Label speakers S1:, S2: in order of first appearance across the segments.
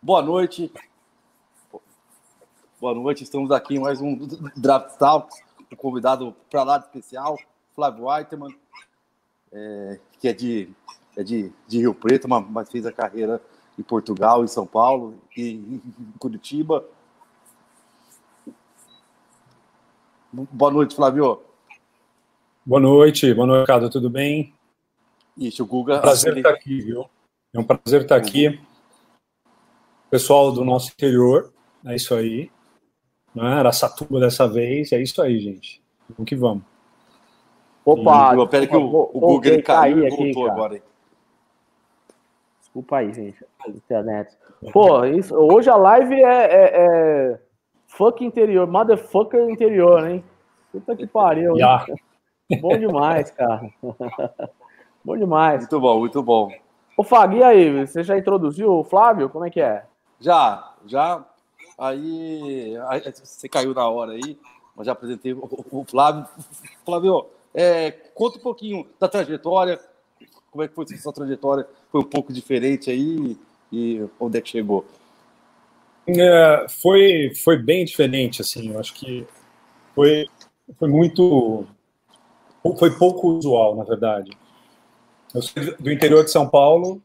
S1: Boa noite. Boa noite, estamos aqui em mais um Draft Talk, um convidado para lá de especial, Flávio Whiteman, é, que é de, é de, de Rio Preto, mas fez a carreira em Portugal, em São Paulo e em Curitiba. Boa noite, Flávio.
S2: Boa noite, boa noite, Ricardo, tudo bem?
S1: Isso, o Guga.
S2: É prazer estar aqui, viu? É um prazer estar aqui pessoal do nosso interior, é isso aí. Né? Araçatuba dessa vez, é isso aí, gente. Vamos que vamos.
S1: Opa! E, pera que o, o, o Google ele caiu e voltou
S3: aqui,
S1: agora. Aí.
S3: Desculpa aí, gente. Internet. Pô, isso, hoje a live é, é, é fuck interior, motherfucker interior, hein? Puta que pariu. Yeah. Bom demais, cara. bom demais.
S1: Muito bom, muito bom.
S3: Ô, Fag, e aí? Você já introduziu o Flávio? Como é que é?
S1: Já, já. Aí, aí você caiu na hora aí, mas já apresentei o, o Flávio. Flávio, é, conta um pouquinho da trajetória, como é que foi a sua trajetória? Foi um pouco diferente aí e onde é que chegou?
S2: É, foi, foi bem diferente, assim, eu acho que foi, foi muito, foi pouco usual, na verdade. Eu sou do interior de São Paulo,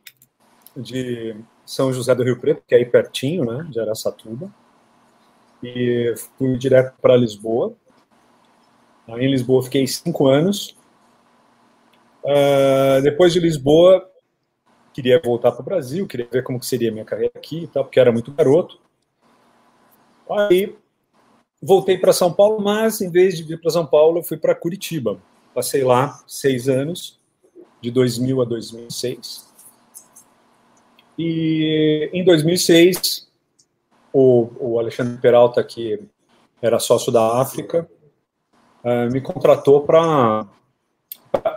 S2: de são José do Rio Preto, que é aí pertinho, né, de Araçatuba. E fui direto para Lisboa. Aí em Lisboa fiquei cinco anos. Uh, depois de Lisboa, queria voltar para o Brasil, queria ver como que seria a minha carreira aqui e tal, porque era muito garoto. Aí voltei para São Paulo, mas em vez de vir para São Paulo, eu fui para Curitiba. Passei lá seis anos, de 2000 a 2006. E em 2006, o, o Alexandre Peralta, que era sócio da África, uh, me contratou para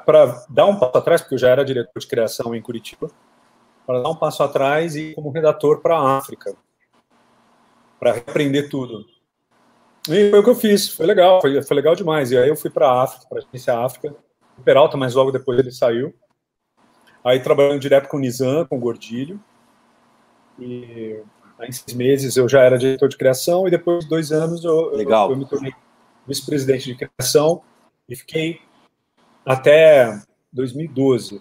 S2: para dar um passo atrás, porque eu já era diretor de criação em Curitiba, para dar um passo atrás e como redator para a África, para aprender tudo. E foi o que eu fiz, foi legal, foi, foi legal demais. E aí eu fui para a África, para a agência África, Peralta, mas logo depois ele saiu. Aí trabalhando direto com o Nizam, com o Gordilho. E em seis meses eu já era diretor de criação e depois de dois anos eu,
S1: Legal.
S2: eu, eu me tornei vice-presidente de criação e fiquei até 2012,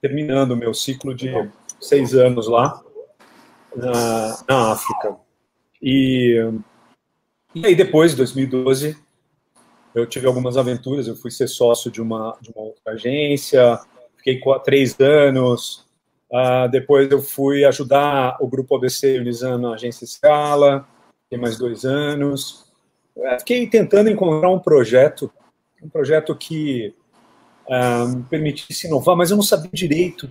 S2: terminando o meu ciclo de seis anos lá na, na África. E, e aí depois, de 2012, eu tive algumas aventuras, eu fui ser sócio de uma, de uma outra agência, fiquei três anos, Uh, depois eu fui ajudar o grupo ABC Unizando na agência Scala, tem mais dois anos. Uh, fiquei tentando encontrar um projeto, um projeto que uh, me permitisse inovar, mas eu não sabia direito.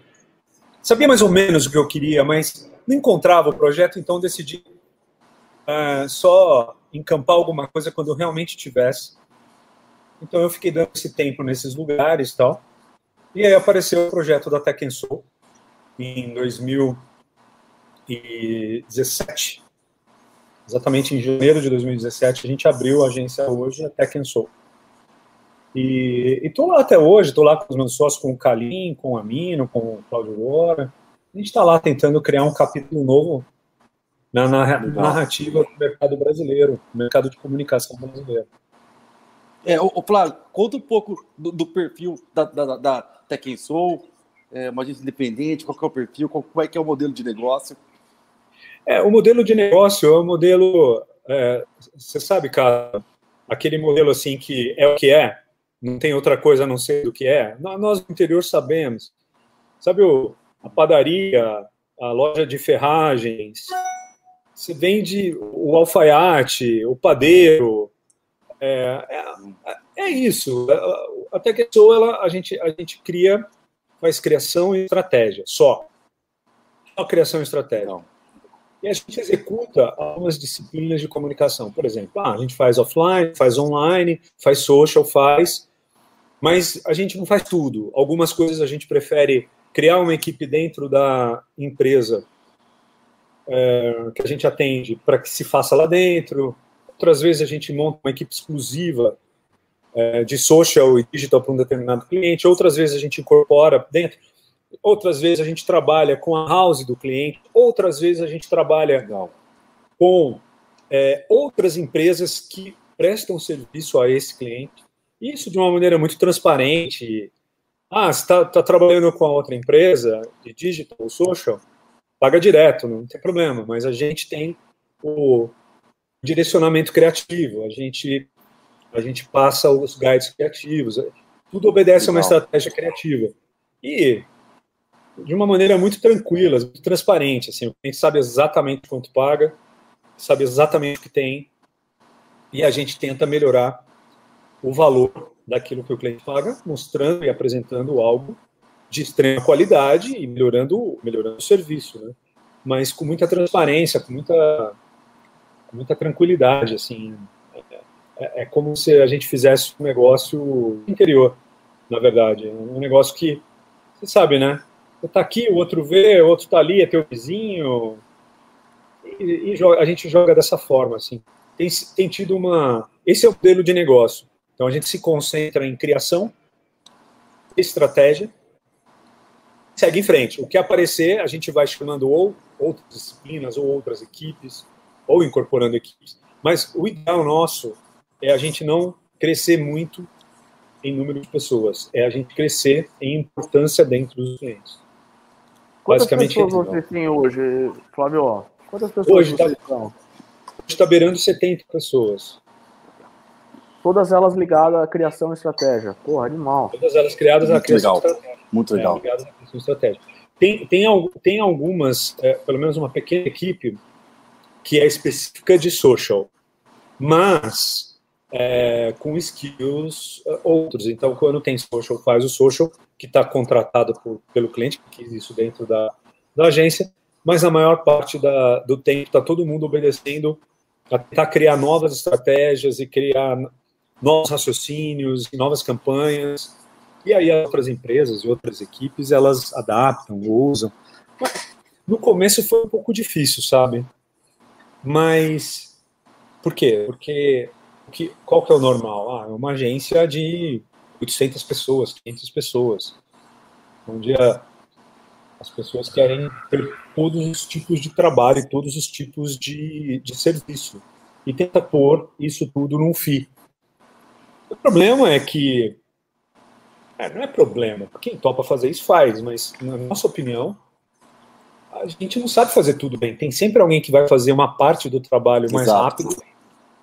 S2: Sabia mais ou menos o que eu queria, mas não encontrava o projeto, então decidi ah, só encampar alguma coisa quando eu realmente tivesse. Então eu fiquei dando esse tempo nesses lugares tal. E aí apareceu o projeto da Tech Soul, em 2017. Exatamente em janeiro de 2017, a gente abriu a agência hoje, a Tech Soul. E estou lá até hoje, estou lá com os meus sócios, com o Kalim, com o Amino, com o Claudio Lora. A gente está lá tentando criar um capítulo novo na narrativa do mercado brasileiro, mercado de comunicação brasileiro.
S1: É, o, Flávio, conta um pouco do, do perfil da, da, da Soul, é, uma agência independente, qual é o perfil, qual, qual é que é o modelo de negócio?
S2: É, o modelo de negócio é um modelo, é, você sabe, cara, aquele modelo assim que é o que é, não tem outra coisa a não ser do que é. Nós no interior sabemos. Sabe o, a padaria, a loja de ferragens, você vende o alfaiate, o padeiro, é, é, é isso. Até que ela, a gente a gente cria faz criação e estratégia, só. Só criação e estratégia. Não. E a gente executa algumas disciplinas de comunicação. Por exemplo, ah, a gente faz offline, faz online, faz social, faz, mas a gente não faz tudo. Algumas coisas a gente prefere criar uma equipe dentro da empresa é, que a gente atende para que se faça lá dentro. Outras vezes a gente monta uma equipe exclusiva é, de social e digital para um determinado cliente, outras vezes a gente incorpora dentro, outras vezes a gente trabalha com a house do cliente, outras vezes a gente trabalha Legal. com é, outras empresas que prestam serviço a esse cliente. Isso de uma maneira muito transparente. Ah, você está tá trabalhando com a outra empresa de digital ou social, paga direto, não tem problema, mas a gente tem o direcionamento criativo, a gente, a gente passa os guides criativos, tudo obedece Legal. a uma estratégia criativa. E de uma maneira muito tranquila, muito transparente, assim, o cliente sabe exatamente quanto paga, sabe exatamente o que tem, e a gente tenta melhorar o valor daquilo que o cliente paga, mostrando e apresentando algo de extrema qualidade e melhorando, melhorando o serviço, né? Mas com muita transparência, com muita, com muita tranquilidade, assim. É, é como se a gente fizesse um negócio interior, na verdade. É um negócio que, você sabe, né? Você tá aqui, o outro vê, o outro tá ali, é teu vizinho. E, e a gente joga dessa forma, assim. Tem, tem tido uma... Esse é o modelo de negócio. Então a gente se concentra em criação, estratégia, segue em frente. O que aparecer, a gente vai chamando ou outras disciplinas, ou outras equipes, ou incorporando equipes. Mas o ideal nosso é a gente não crescer muito em número de pessoas, é a gente crescer em importância dentro dos clientes.
S3: Quantas Basicamente, pessoas você tem hoje, Flávio? Quantas pessoas
S2: hoje está tá beirando 70 pessoas.
S3: Todas elas ligadas à criação e estratégia. Porra, animal.
S2: Todas elas criadas
S1: Muito
S2: à criação
S1: legal. estratégia. Muito é, legal. É, ligadas à criação
S2: estratégia. Tem, tem, tem algumas, é, pelo menos uma pequena equipe, que é específica de social, mas é, com skills é, outros. Então, quando tem social, faz o social, que está contratado por, pelo cliente, que quis isso dentro da, da agência, mas a maior parte da, do tempo está todo mundo obedecendo a tentar criar novas estratégias e criar novos raciocínios, novas campanhas. E aí outras empresas e outras equipes, elas adaptam, usam. No começo foi um pouco difícil, sabe? Mas por quê? Porque que, qual que é o normal? Ah, é uma agência de 800 pessoas, 500 pessoas, onde a, as pessoas querem ter todos os tipos de trabalho todos os tipos de, de serviço. E tenta pôr isso tudo num FII. O problema é que. É, não é problema. Quem topa fazer isso faz, mas, na nossa opinião, a gente não sabe fazer tudo bem. Tem sempre alguém que vai fazer uma parte do trabalho mais Exato. rápido.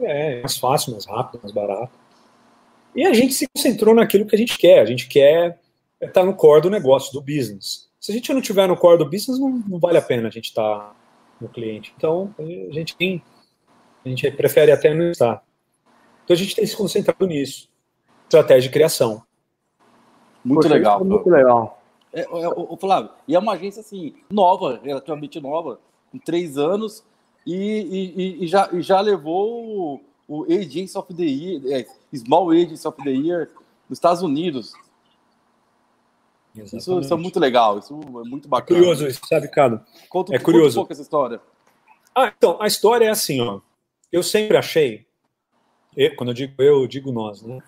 S2: É, mais fácil, mais rápido, mais barato. E a gente se concentrou naquilo que a gente quer. A gente quer estar no core do negócio, do business. Se a gente não tiver no core do business, não, não vale a pena a gente estar no cliente. Então, a gente tem. A gente prefere até não estar. Então a gente tem se concentrado nisso. Estratégia de criação.
S1: Muito Poxa, legal.
S3: Muito legal.
S1: É, é, o, Flávio, e é uma agência assim, nova, relativamente nova, com três anos, e, e, e já, e já levou o, o Agents of the Year, é, Small Agents of the Year nos Estados Unidos. Isso, isso, é muito legal, isso é muito bacana.
S2: É curioso isso, sabe, Cado?
S1: Conta,
S2: é curioso.
S1: um pouco essa história.
S2: Ah, então, a história é assim, ó. Eu sempre achei eu, quando eu digo eu, eu digo nós, né?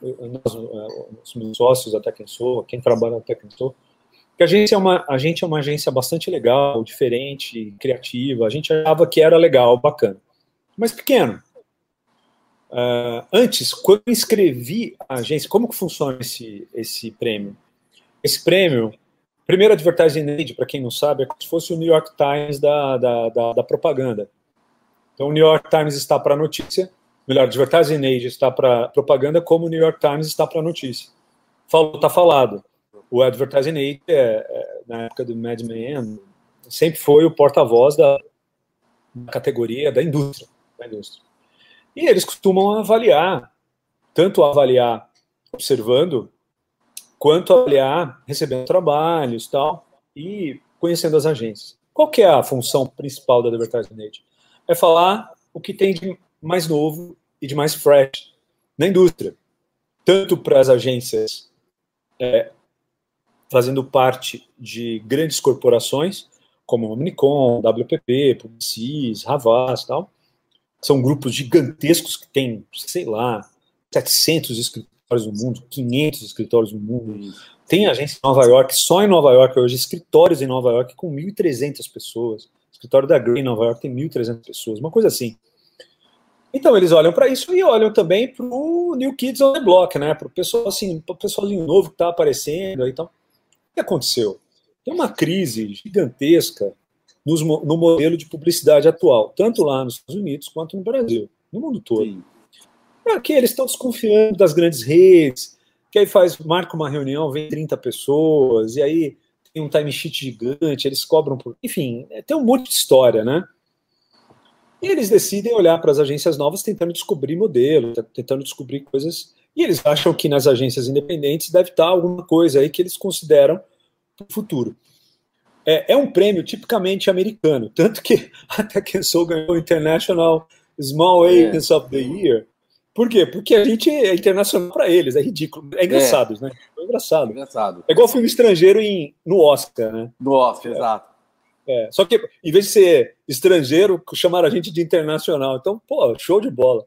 S2: Nós, é, os meus sócios, até quem sou, quem trabalha até quem sou, que a gente é uma a gente é uma agência bastante legal, diferente, criativa. A gente achava que era legal, bacana, mas pequeno. Uh, antes, quando eu inscrevi a agência, como que funciona esse esse prêmio? Esse prêmio, primeiro Advertising Aid, para quem não sabe, é como se fosse o New York Times da, da, da, da propaganda. Então, o New York Times está para notícia, melhor, Advertising Age está para propaganda, como o New York Times está para notícia. Falou, tá falado. O Advertising Age, é, é, na época do Mad Men, sempre foi o porta-voz da, da, categoria da indústria, da indústria. E eles costumam avaliar, tanto avaliar observando, quanto avaliar recebendo trabalhos tal, e conhecendo as agências. Qual que é a função principal da Advertising Age? É falar o que tem de mais novo e de mais fresh na indústria. Tanto para as agências é, fazendo parte de grandes corporações, como Omnicom, WPP, Publicis, Havas tal. São grupos gigantescos que têm, sei lá, 700 escritórios no mundo, 500 escritórios no mundo. Tem agência em Nova York, só em Nova York hoje, escritórios em Nova York com 1.300 pessoas. O escritório da Grey em Nova York tem 1.300 pessoas, uma coisa assim. Então eles olham para isso e olham também para o New Kids on the Block, né? Para o pessoal assim, pessoalzinho novo que está aparecendo aí, então. O que aconteceu? Tem uma crise gigantesca no modelo de publicidade atual, tanto lá nos Estados Unidos quanto no Brasil, no mundo todo. Sim. Eles estão desconfiando das grandes redes, que aí faz, marca uma reunião, vem 30 pessoas, e aí tem um timesheet gigante, eles cobram por. Enfim, é, tem um monte de história, né? E eles decidem olhar para as agências novas tentando descobrir modelo, tentando descobrir coisas. E eles acham que nas agências independentes deve estar alguma coisa aí que eles consideram para o futuro. É, é, um prêmio tipicamente americano, tanto que até quem sou ganhou o International Small é. Agents é. of the Year. Por quê? Porque a gente é internacional para eles, é ridículo. É engraçado, é. né? É engraçado.
S1: engraçado.
S2: É igual filme estrangeiro em, no Oscar, né?
S1: No Oscar, exato.
S2: É, só que, em vez de ser estrangeiro, chamaram a gente de internacional. Então, pô, show de bola.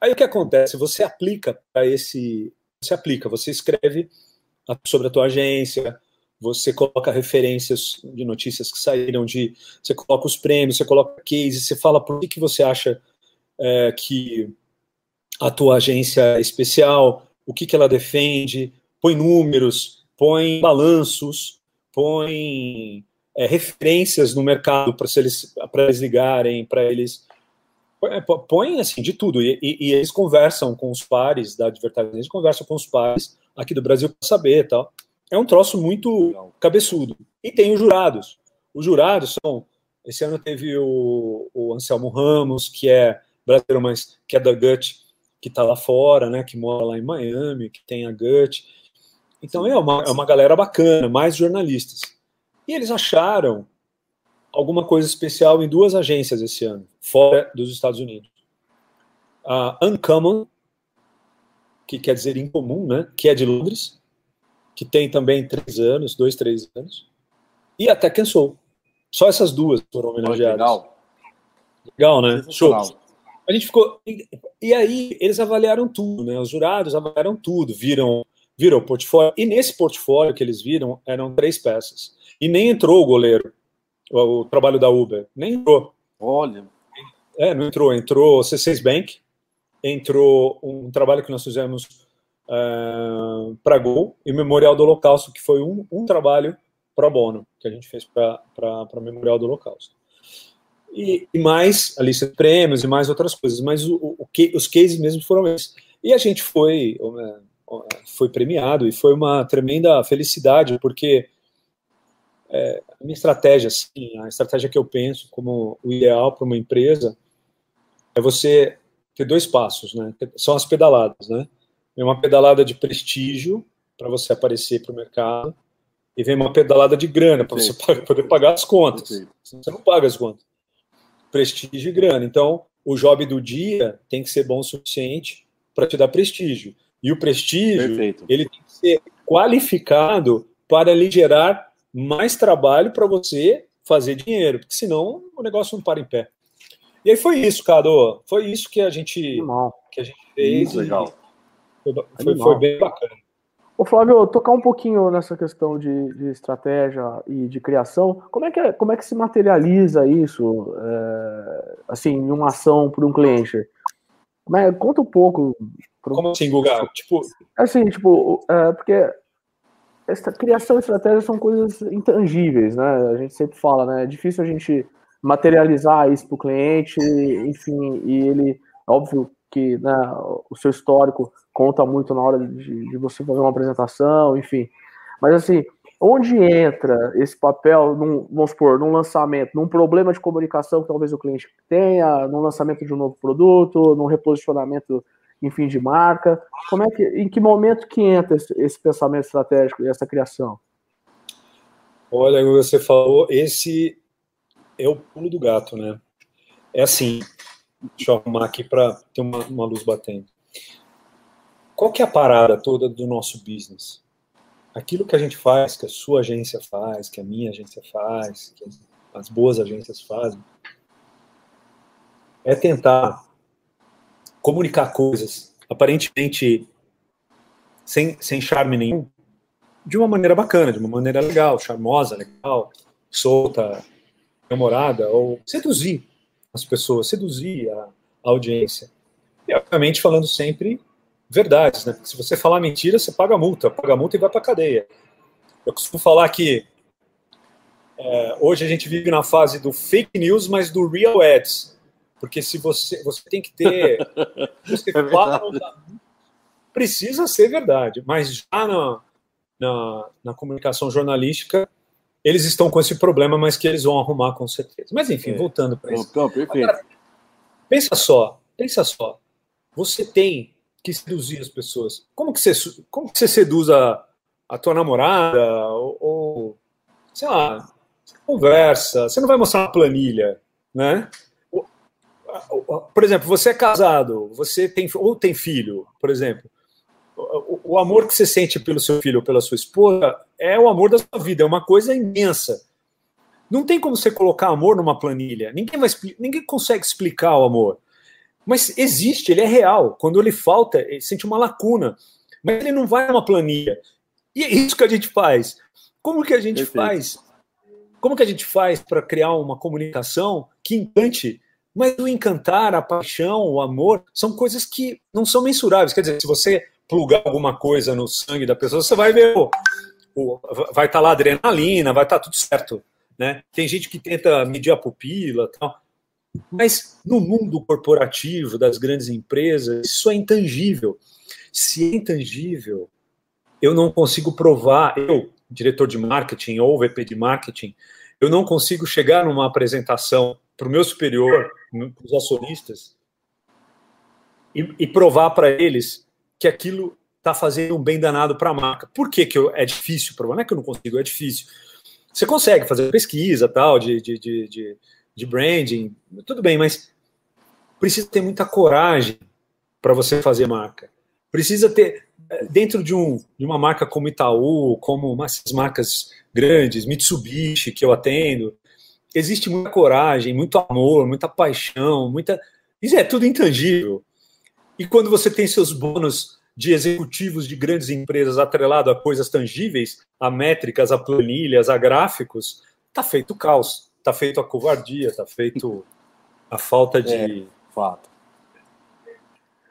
S2: Aí o que acontece? Você aplica para esse. Você aplica, você escreve sobre a tua agência, você coloca referências de notícias que saíram de. Você coloca os prêmios, você coloca cases, você fala por que, que você acha é, que a tua agência é especial, o que, que ela defende, põe números, põe balanços, põe é, referências no mercado para eles, eles ligarem, para eles. É, põe assim de tudo. E, e, e, eles conversam com os pares da advertising, eles conversam com os pares aqui do Brasil para saber tal é um troço muito cabeçudo. E tem os jurados. Os jurados são. Esse ano teve o, o Anselmo Ramos, que é brasileiro, mas que é da GUT, que está lá fora, né? Que mora lá em Miami, que tem a GUT. Então é uma, é uma galera bacana, mais jornalistas. E eles acharam alguma coisa especial em duas agências esse ano, fora dos Estados Unidos. A Uncommon, que quer dizer incomum, né? Que é de Londres, que tem também três anos, dois, três anos, e até Tekken Soul. Só essas duas foram homenageadas. Legal. Legal, né? Show. A gente ficou. E, aí, eles avaliaram tudo, né? Os jurados avaliaram tudo, viram, viram o portfólio. E nesse portfólio que eles viram, eram três peças. E nem entrou o goleiro, o, o trabalho da Uber. Nem entrou.
S1: Olha.
S2: É, não entrou. Entrou C6 Bank, entrou um trabalho que nós fizemos uh, para Gol e Memorial do Holocausto, que foi um, um trabalho pro bono que a gente fez para Memorial do Holocausto. E, e, mais a lista de prêmios e mais outras coisas, mas o, o, que, os cases mesmo foram esses. E a gente foi, foi premiado e foi uma tremenda felicidade, porque é, a minha estratégia, assim, a estratégia que eu penso como o ideal para uma empresa é você ter dois passos, né? São as pedaladas, né? Vem uma pedalada de prestígio para você aparecer para o mercado e vem uma pedalada de grana para você poder pagar as contas. Você não paga as contas. Prestígio e grana. Então, o job do dia tem que ser bom o suficiente para te dar prestígio. E o prestígio, Perfeito. ele tem que ser qualificado para lhe gerar mais trabalho para você fazer dinheiro, porque senão o negócio não para em pé. E aí foi isso, Cado. Foi isso que a gente, que a gente fez. Legal. Foi, foi, bem bacana.
S3: Ô Flávio, tocar um pouquinho nessa questão de, de, estratégia e de criação, como é que, é, como é que se materializa isso, é, assim, em uma ação por um cliente? Mas, conta um pouco.
S2: Pro... Como assim, Guga? Tipo...
S3: Assim, tipo, é, porque essa criação e estratégia são coisas intangíveis, né? A gente sempre fala, né? É difícil a gente materializar isso para o cliente, enfim, e ele, óbvio que né, o seu histórico conta muito na hora de, de, você fazer uma apresentação, enfim. Mas assim, onde entra esse papel, num, vamos supor, num lançamento, num problema de comunicação que talvez o cliente tenha, num lançamento de um novo produto, num reposicionamento, enfim, de marca? Como é que, em que momento que entra esse, esse pensamento estratégico e essa criação?
S2: Olha, você falou, esse é o pulo do gato, né? É assim, deixa eu arrumar aqui para ter uma, uma luz batendo qual que é a parada toda do nosso business? Aquilo que a gente faz, que a sua agência faz, que a minha agência faz, que as boas agências fazem, é tentar comunicar coisas aparentemente sem, sem charme nenhum, de uma maneira bacana, de uma maneira legal, charmosa, legal, solta, namorada, ou seduzir as pessoas, seduzir a, a audiência. E, obviamente, falando sempre verdades, né? Se você falar mentira, você paga multa, paga multa e vai para cadeia. Eu costumo falar que é, hoje a gente vive na fase do fake news, mas do real ads. Porque se você, você tem que ter. Você é fala, precisa ser verdade, mas já na, na, na, comunicação jornalística, eles estão com esse problema, mas que eles vão arrumar com certeza. Mas enfim, é. voltando para isso. Não, perfeito. Agora, pensa só, pensa só. Você tem que seduzir as pessoas. Como que você, como que você seduz a, a tua namorada? Ou, ou sei lá, conversa. Você não vai mostrar uma planilha, né? Por exemplo, você é casado, você tem ou tem filho, por exemplo o, o amor que você sente pelo seu filho ou pela sua esposa é o amor da sua vida, é uma coisa imensa. Não tem como você colocar amor numa planilha. Ninguém, vai, ninguém consegue explicar o amor. Mas existe, ele é real. Quando ele falta, ele sente uma lacuna. Mas ele não vai numa planilha. E é isso que a gente faz. Como que a gente Perfeito. faz? Como que a gente faz para criar uma comunicação que encante? Mas o encantar, a paixão, o amor, são coisas que não são mensuráveis. Quer dizer, se você plugar alguma coisa no sangue da pessoa, você vai ver, o, o vai estar tá lá adrenalina, vai estar tá tudo certo. Né? Tem gente que tenta medir a pupila tal. Mas no mundo corporativo, das grandes empresas, isso é intangível. Se é intangível, eu não consigo provar, eu, diretor de marketing ou VP de marketing, eu não consigo chegar numa apresentação para o meu superior, os acionistas, e, e provar para eles que aquilo está fazendo um bem danado para a marca. Por que, que eu, é difícil? Não é que eu não consigo, é difícil. Você consegue fazer pesquisa tal, de, de, de, de, de branding, tudo bem, mas precisa ter muita coragem para você fazer marca. Precisa ter, dentro de, um, de uma marca como Itaú, como essas marcas grandes, Mitsubishi, que eu atendo, existe muita coragem, muito amor, muita paixão, muita. Isso é tudo intangível. E quando você tem seus bônus de executivos de grandes empresas atrelado a coisas tangíveis, a métricas, a planilhas, a gráficos, tá feito o caos, tá feito a covardia, tá feito a falta de é,
S3: fato.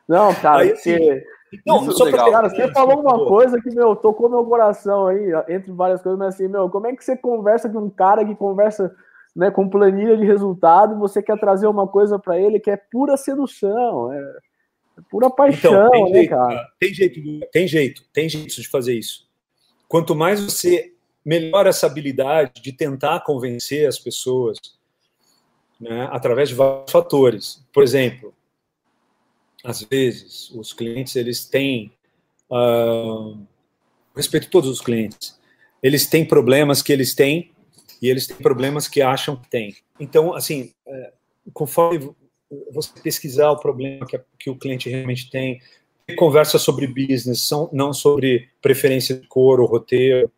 S3: Não, cara, aí, você, não, só legal. Cara, você falou uma coisa que meu tocou meu coração aí, entre várias coisas, mas assim, meu, como é que você conversa com um cara que conversa né, com planilha de resultado, você quer trazer uma coisa para ele que é pura sedução, é é pura paixão, então, né, cara?
S2: Tem jeito, tem jeito, tem jeito de fazer isso. Quanto mais você melhora essa habilidade de tentar convencer as pessoas, né, através de vários fatores. Por exemplo, às vezes os clientes eles têm uh, respeito a todos os clientes, eles têm problemas que eles têm e eles têm problemas que acham que têm. Então, assim, é, conforme você pesquisar o problema que, o cliente realmente tem, conversa sobre business, não sobre preferência de cor ou roteiro.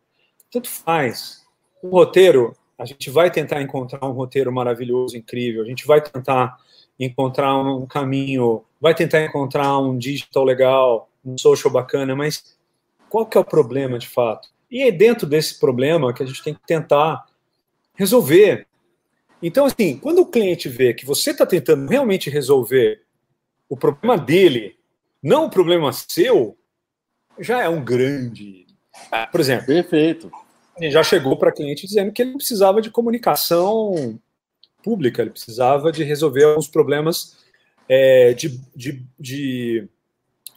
S2: Tanto faz. O roteiro, a gente vai tentar encontrar um roteiro maravilhoso, incrível, a gente vai tentar encontrar um caminho, vai tentar encontrar um digital legal, um social bacana, mas qual que é o problema de fato? E é dentro desse problema que a gente tem que tentar resolver. Então, assim, quando o cliente vê que você está tentando realmente resolver o problema dele, não o problema seu, já é um grande. Ah, por exemplo.
S1: Perfeito.
S2: Já chegou para cliente dizendo que ele precisava de comunicação pública, ele precisava de resolver alguns problemas é, de, de, de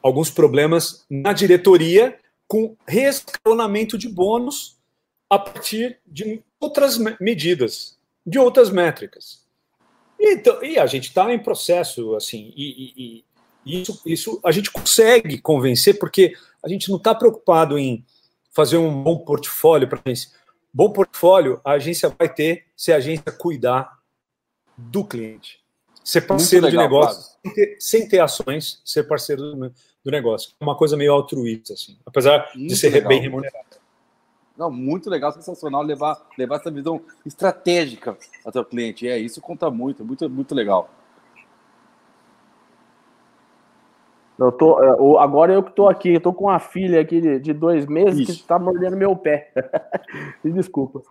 S2: alguns problemas na diretoria com reescalonamento de bônus a partir de outras medidas de outras métricas. Então, e a gente está em processo, assim, e, e, e, isso, isso a gente consegue convencer, porque a gente não está preocupado em fazer um bom portfólio para a agência. Bom portfólio a agência vai ter se a agência cuidar do cliente. Ser parceiro legal, de negócio, sem ter, sem ter, ações, ser parceiro do, do negócio. É uma coisa meio altruísta, assim, apesar Muito de ser legal. bem remunerado.
S1: Não, muito legal, sensacional levar, levar essa visão estratégica ao teu cliente. É, isso conta muito, muito, muito legal.
S3: Eu tô, eu, agora eu que tô aqui, eu tô com uma filha aqui de, de dois meses Isso. que tá mordendo meu pé. Me desculpa.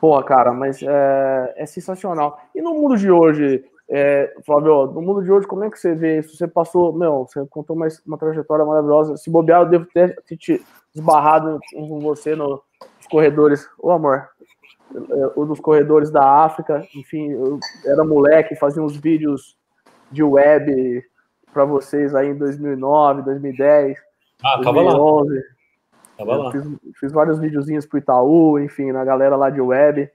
S3: Pô, cara, mas é, é, sensacional. E no mundo de hoje, é, Flávio, no mundo de hoje, como é que você vê isso? Você passou, meu, você contou uma, uma trajetória maravilhosa. Se bobear, eu devo ter te esbarrado com você no, nos corredores. Ô, amor, um dos corredores da África. Enfim, eu era moleque, fazia uns vídeos de web para vocês aí em 2009, 2010.
S2: Ah, 2011. lá.
S3: Tava lá. Fiz, fiz, vários videozinhos pro Itaú, enfim, na galera lá de web.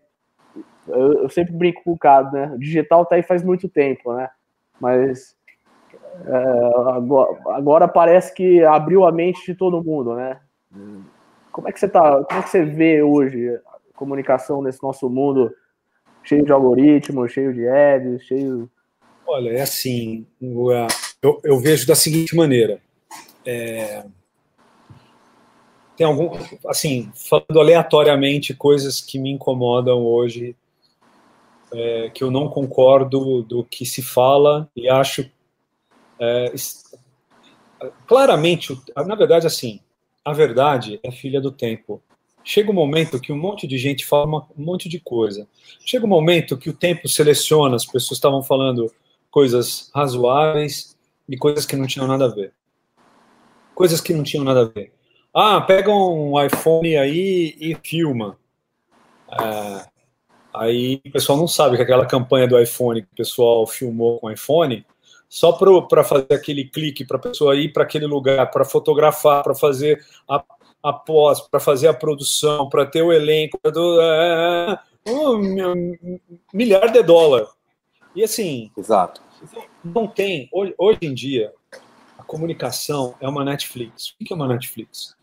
S3: Eu, eu, sempre brinco com o cara, né? O digital tá aí faz muito tempo, né? Mas é, agora, agora, parece que abriu a mente de todo mundo, né? Como é que você tá? Como é que você vê hoje a comunicação nesse nosso mundo cheio de algoritmos, cheio de ads, cheio.
S2: Olha, é assim, eu, eu vejo da seguinte maneira. É, tem algum, assim, falando aleatoriamente coisas que me incomodam hoje, é, que eu não concordo do que se fala e acho é, claramente, na verdade, assim, a verdade é filha do tempo. Chega um momento que um monte de gente fala uma, um monte de coisa. Chega um momento que o tempo seleciona, as pessoas estavam falando coisas razoáveis e coisas que não tinham nada a ver. Coisas que não tinham nada a ver. Ah, pega um iPhone aí e filma. É, aí o pessoal não sabe que aquela campanha do iPhone que o pessoal filmou com o iPhone, só para fazer aquele clique para a pessoa ir para aquele lugar, para fotografar, para fazer a, a pós, para fazer a produção, para ter o elenco, do, é, é, um milhar de dólar. E assim.
S1: Exato.
S2: Não tem. Hoje, hoje em dia, a comunicação é uma Netflix. O que é uma Netflix?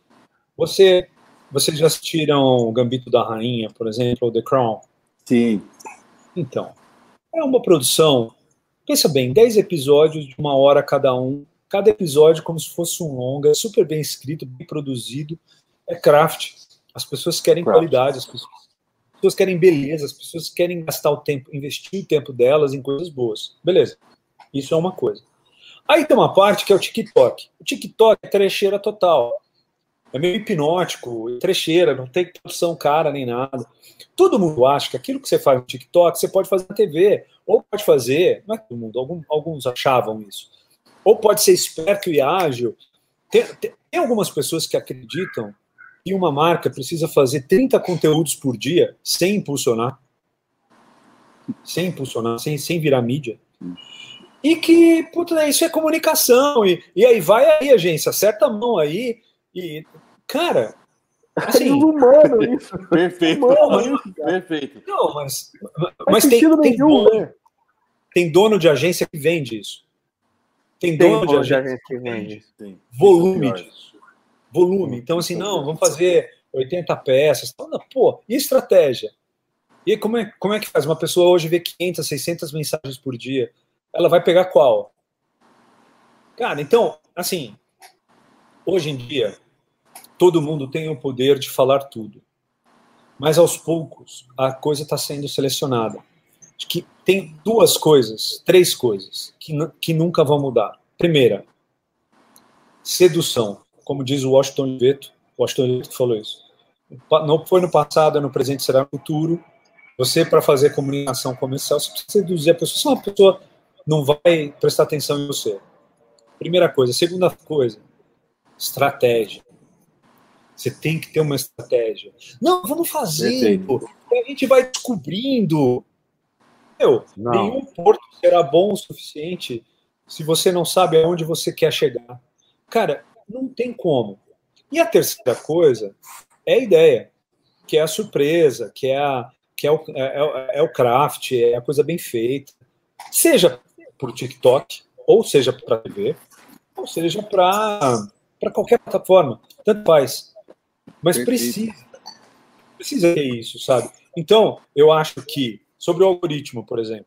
S2: Você, vocês já assistiram Gambito da Rainha, por exemplo, ou The Crown?
S1: Sim.
S2: Então, é uma produção, pensa bem, 10 episódios de uma hora cada um, cada episódio como se fosse um longa, super bem escrito, bem produzido, é craft. As pessoas querem craft. qualidade, as pessoas, as pessoas querem beleza, as pessoas querem gastar o tempo, investir o tempo delas em coisas boas. Beleza, isso é uma coisa. Aí tem uma parte que é o TikTok. O TikTok é trecheira total é meio hipnótico, trecheira, não tem produção cara nem nada. Todo mundo acha que aquilo que você faz no TikTok você pode fazer na TV, ou pode fazer, não é todo mundo, alguns, achavam isso, ou pode ser esperto e ágil. Tem, tem, tem algumas pessoas que acreditam que uma marca precisa fazer 30 conteúdos por dia sem impulsionar, sem impulsionar, sem, sem virar mídia. E que, puta, isso é comunicação. E, e aí vai aí, agência, acerta a mão aí e, cara, assim,
S3: é humano isso.
S1: Perfeito. Humano isso,
S2: perfeito. Não, mas, mas tem, tem, dono, né? tem dono de agência que vende isso. Tem, tem dono, de agência, agência que vende. isso. Tem. Volume disso. Volume. Então, assim, não, vamos fazer 80 peças. Pô, e estratégia? E como é, como é que faz? Uma pessoa hoje vê 500, 600 mensagens por dia. Ela vai pegar qual? Cara, então, assim, hoje em dia, todo mundo tem o poder de falar tudo. Mas aos poucos a coisa está sendo selecionada. Que tem duas coisas, três coisas que, que nunca vão mudar. Primeira, sedução, como diz o Washington Oliveto, Washington Oliveto falou isso. Não foi no passado, é no presente, será no futuro. Você, para fazer comunicação comercial, você precisa seduzir a pessoa. Se uma pessoa não vai prestar atenção em você. Primeira coisa. Segunda coisa, estratégia. Você tem que ter uma estratégia. Não, vamos fazer. A gente vai descobrindo. Meu, não. nenhum porto será bom o suficiente se você não sabe aonde você quer chegar. Cara, não tem como. E a terceira coisa é a ideia, que é a surpresa, que é, a, que é, o, é, é, é o craft, é a coisa bem feita. Seja por TikTok, ou seja para TV, ou seja para qualquer plataforma. Tanto faz. Mas precisa. Precisa ter isso, sabe? Então, eu acho que, sobre o algoritmo, por exemplo,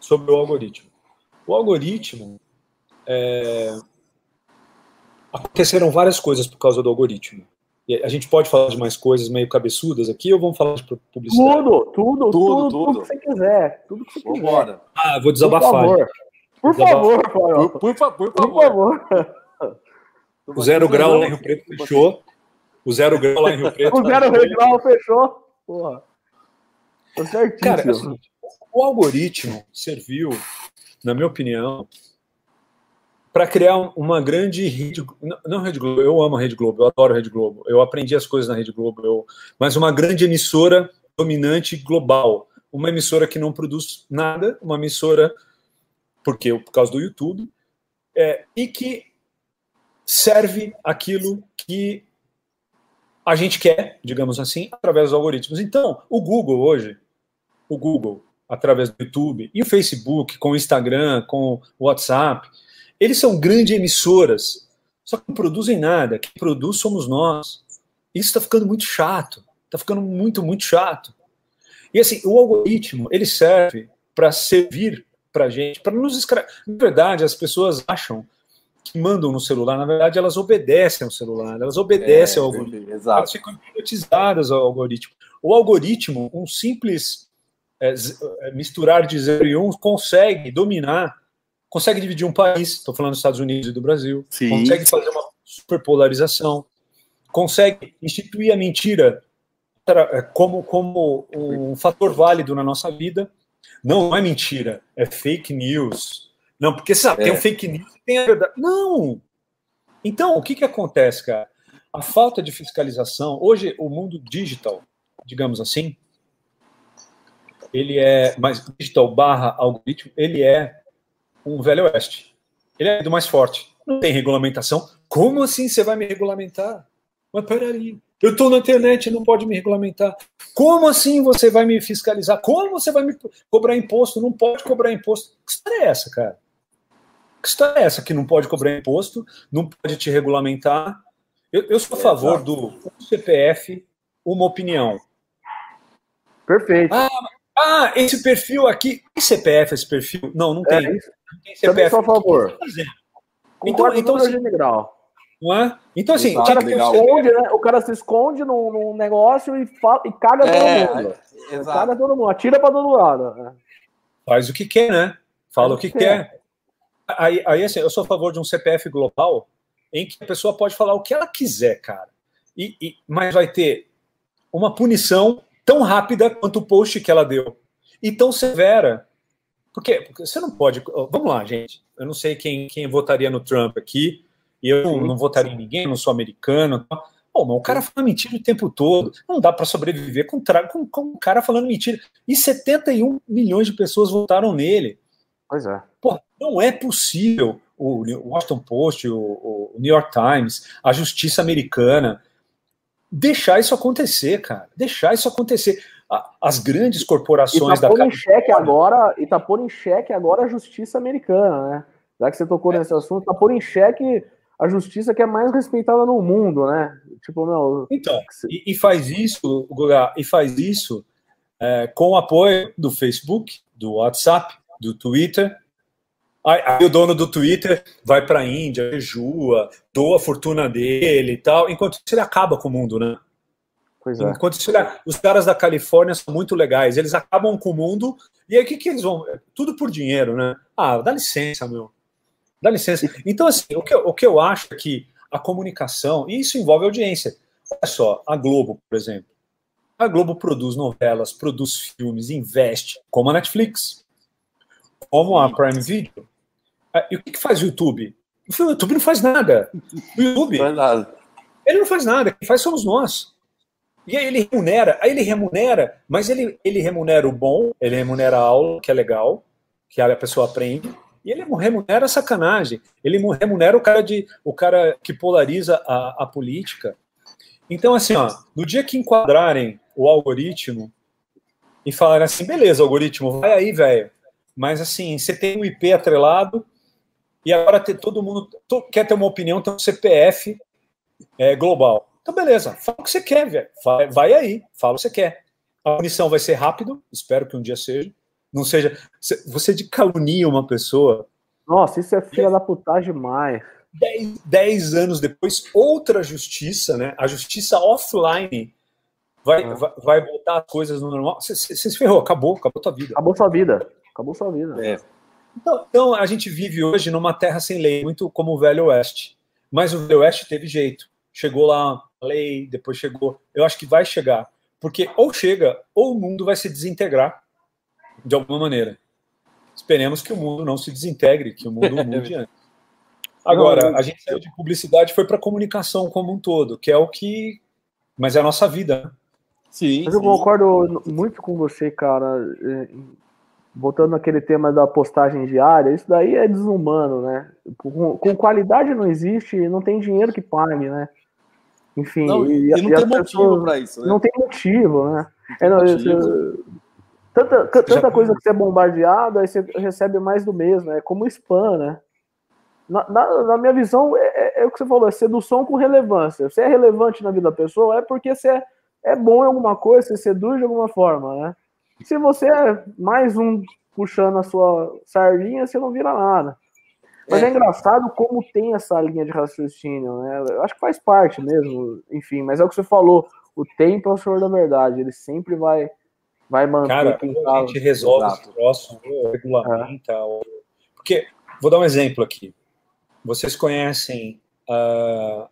S2: sobre o algoritmo. O algoritmo. É... Aconteceram várias coisas por causa do algoritmo. E a gente pode falar de mais coisas meio cabeçudas aqui ou vamos falar de publicidade?
S3: Tudo, tudo, tudo, tudo, tudo que você quiser. Tudo que você quiser.
S2: Ah, vou desabafar.
S3: Por favor, por,
S1: por, por, por favor.
S2: O Zero Grau lá em Rio Preto fechou. O Zero Grau lá em Rio Preto.
S3: o Zero Grau fechou. Porra. Tá certíssimo. Cara, assim,
S2: o algoritmo serviu, na minha opinião, para criar uma grande rede, não Rede Globo, eu amo a Rede Globo, eu adoro a Rede Globo, eu aprendi as coisas na Rede Globo, eu, mas uma grande emissora dominante global, uma emissora que não produz nada, uma emissora porque por causa do YouTube é, e que serve aquilo que a gente quer, digamos assim, através dos algoritmos. Então, o Google hoje, o Google através do YouTube, e o Facebook, com o Instagram, com o WhatsApp, eles são grandes emissoras, só que não produzem nada. Quem produz somos nós. Isso está ficando muito chato. Está ficando muito, muito chato. E assim, o algoritmo, ele serve para servir para a gente, para nos escrever. Na verdade, as pessoas acham que mandam no celular, na verdade, elas obedecem ao celular, elas obedecem é, ao algoritmo. Exato. Elas ficam hipnotizadas ao algoritmo. O algoritmo, um simples é, é, misturar de 0 e 1 um, consegue dominar, consegue dividir um país, estou falando dos Estados Unidos e do Brasil, Sim. consegue fazer uma superpolarização, consegue instituir a mentira é, como, como um fator válido na nossa vida. Não é mentira, é fake news. Não, porque sabe, é. tem o fake news e tem a verdade. Não! Então, o que, que acontece, cara? A falta de fiscalização, hoje o mundo digital, digamos assim, ele é mais digital barra algoritmo, ele é um velho oeste. Ele é do mais forte. Não tem regulamentação. Como assim você vai me regulamentar? Mas peraí, eu estou na internet, não pode me regulamentar. Como assim você vai me fiscalizar? Como você vai me cobrar imposto? Não pode cobrar imposto. Que história é essa, cara? Que história é essa que não pode cobrar imposto, não pode te regulamentar? Eu, eu sou a favor do CPF, uma opinião.
S3: Perfeito.
S2: Ah, ah, esse perfil aqui. Tem CPF esse perfil? Não, não tem. É, não
S3: tem CPF. Também sou a favor.
S2: Então, então assim, Não é? Então, assim,
S3: o cara, se esconde, né? o cara se esconde num, num negócio e, fala, e caga é, todo mundo. É, caga todo mundo, atira para todo lado. Né?
S2: Faz o que quer, né? Fala o que, que quer. Aí, aí, assim, eu sou a favor de um CPF global em que a pessoa pode falar o que ela quiser, cara. E, e, mas vai ter uma punição tão rápida quanto o post que ela deu e tão severa. Porque, porque você não pode. Vamos lá, gente. Eu não sei quem, quem votaria no Trump aqui, e eu não, não votaria em ninguém, não sou americano. Pô, mas o cara fala mentira o tempo todo. Não dá para sobreviver com, com, com um cara falando mentira. E 71 milhões de pessoas votaram nele.
S3: Pois é.
S2: Pô, não é possível o Washington Post, o, o New York Times, a justiça americana deixar isso acontecer, cara. Deixar isso acontecer. As grandes corporações
S3: e tá da em xeque agora E tá pondo em xeque agora a justiça americana, né? Já que você tocou é. nesse assunto, tá pondo em xeque a justiça que é mais respeitada no mundo, né? Tipo, meu.
S2: Então, e, e faz isso, Guga, e faz isso é, com o apoio do Facebook, do WhatsApp, do Twitter, Aí, aí, o dono do Twitter vai para a Índia, jejua, doa a fortuna dele e tal, enquanto isso ele acaba com o mundo, né? Pois é. Enquanto isso, os caras da Califórnia são muito legais, eles acabam com o mundo, e aí o que, que eles vão? Tudo por dinheiro, né? Ah, dá licença, meu. Dá licença. Então, assim, o que, o que eu acho é que a comunicação, e isso envolve audiência. Olha só, a Globo, por exemplo. A Globo produz novelas, produz filmes, investe, como a Netflix, como a Prime Video ah, e o que, que faz o YouTube? O YouTube não faz nada. O YouTube. Não faz nada. Ele não faz nada, quem faz somos nós. E aí ele remunera, aí ele remunera, mas ele, ele remunera o bom, ele remunera a aula, que é legal, que a pessoa aprende, e ele remunera a sacanagem, ele remunera o cara, de, o cara que polariza a, a política. Então, assim, ó, no dia que enquadrarem o algoritmo e falarem assim, beleza, algoritmo, vai aí, velho, mas assim, você tem um IP atrelado, e agora ter, todo mundo quer ter uma opinião, tem um CPF é, global. Então, beleza, fala o que você quer, velho. Vai, vai, aí, fala o que você quer. A punição vai ser rápido, espero que um dia seja. Não seja. Você de calunia uma pessoa.
S3: Nossa, isso é filha da putagem demais.
S2: Dez, dez, anos depois, outra justiça, né? A justiça offline vai, ah. vai, vai botar as coisas no normal. Você se ferrou, acabou, acabou tua vida.
S3: Acabou sua vida. Acabou sua vida.
S1: É.
S2: Então, então, a gente vive hoje numa terra sem lei, muito como o Velho Oeste. Mas o Velho Oeste teve jeito. Chegou lá a lei, depois chegou. Eu acho que vai chegar. Porque ou chega, ou o mundo vai se desintegrar de alguma maneira. Esperemos que o mundo não se desintegre, que o mundo mude antes. Agora, a gente saiu de publicidade e foi para comunicação como um todo, que é o que. Mas é a nossa vida. Né?
S3: Sim. Mas eu concordo muito com você, cara. Voltando naquele tema da postagem diária, isso daí é desumano, né? Com, com qualidade não existe, não tem dinheiro que pague, né? Enfim,
S1: não, e, e, não e tem motivo para isso, né?
S3: Não tem motivo, né? Tem é, não, motivo. tanta tanta coisa que você é bombardeado, aí você recebe mais do mesmo, é como spam, né? Na, na, na minha visão, é, é, é, o que você falou, é sedução com relevância. Você é relevante na vida da pessoa, é porque você é, é bom em alguma coisa, você seduz de alguma forma, né? Se você é mais um puxando a sua sardinha, você não vira nada. Mas é. é, engraçado como tem essa linha de raciocínio, né? Eu acho que faz parte mesmo, enfim, mas é o que você falou, o tempo é o senhor da verdade, ele sempre vai vai manter
S2: Cara, quem a gente resolve Exato. esse troço, regulamenta, é. porque vou dar um exemplo aqui. Vocês conhecem uh,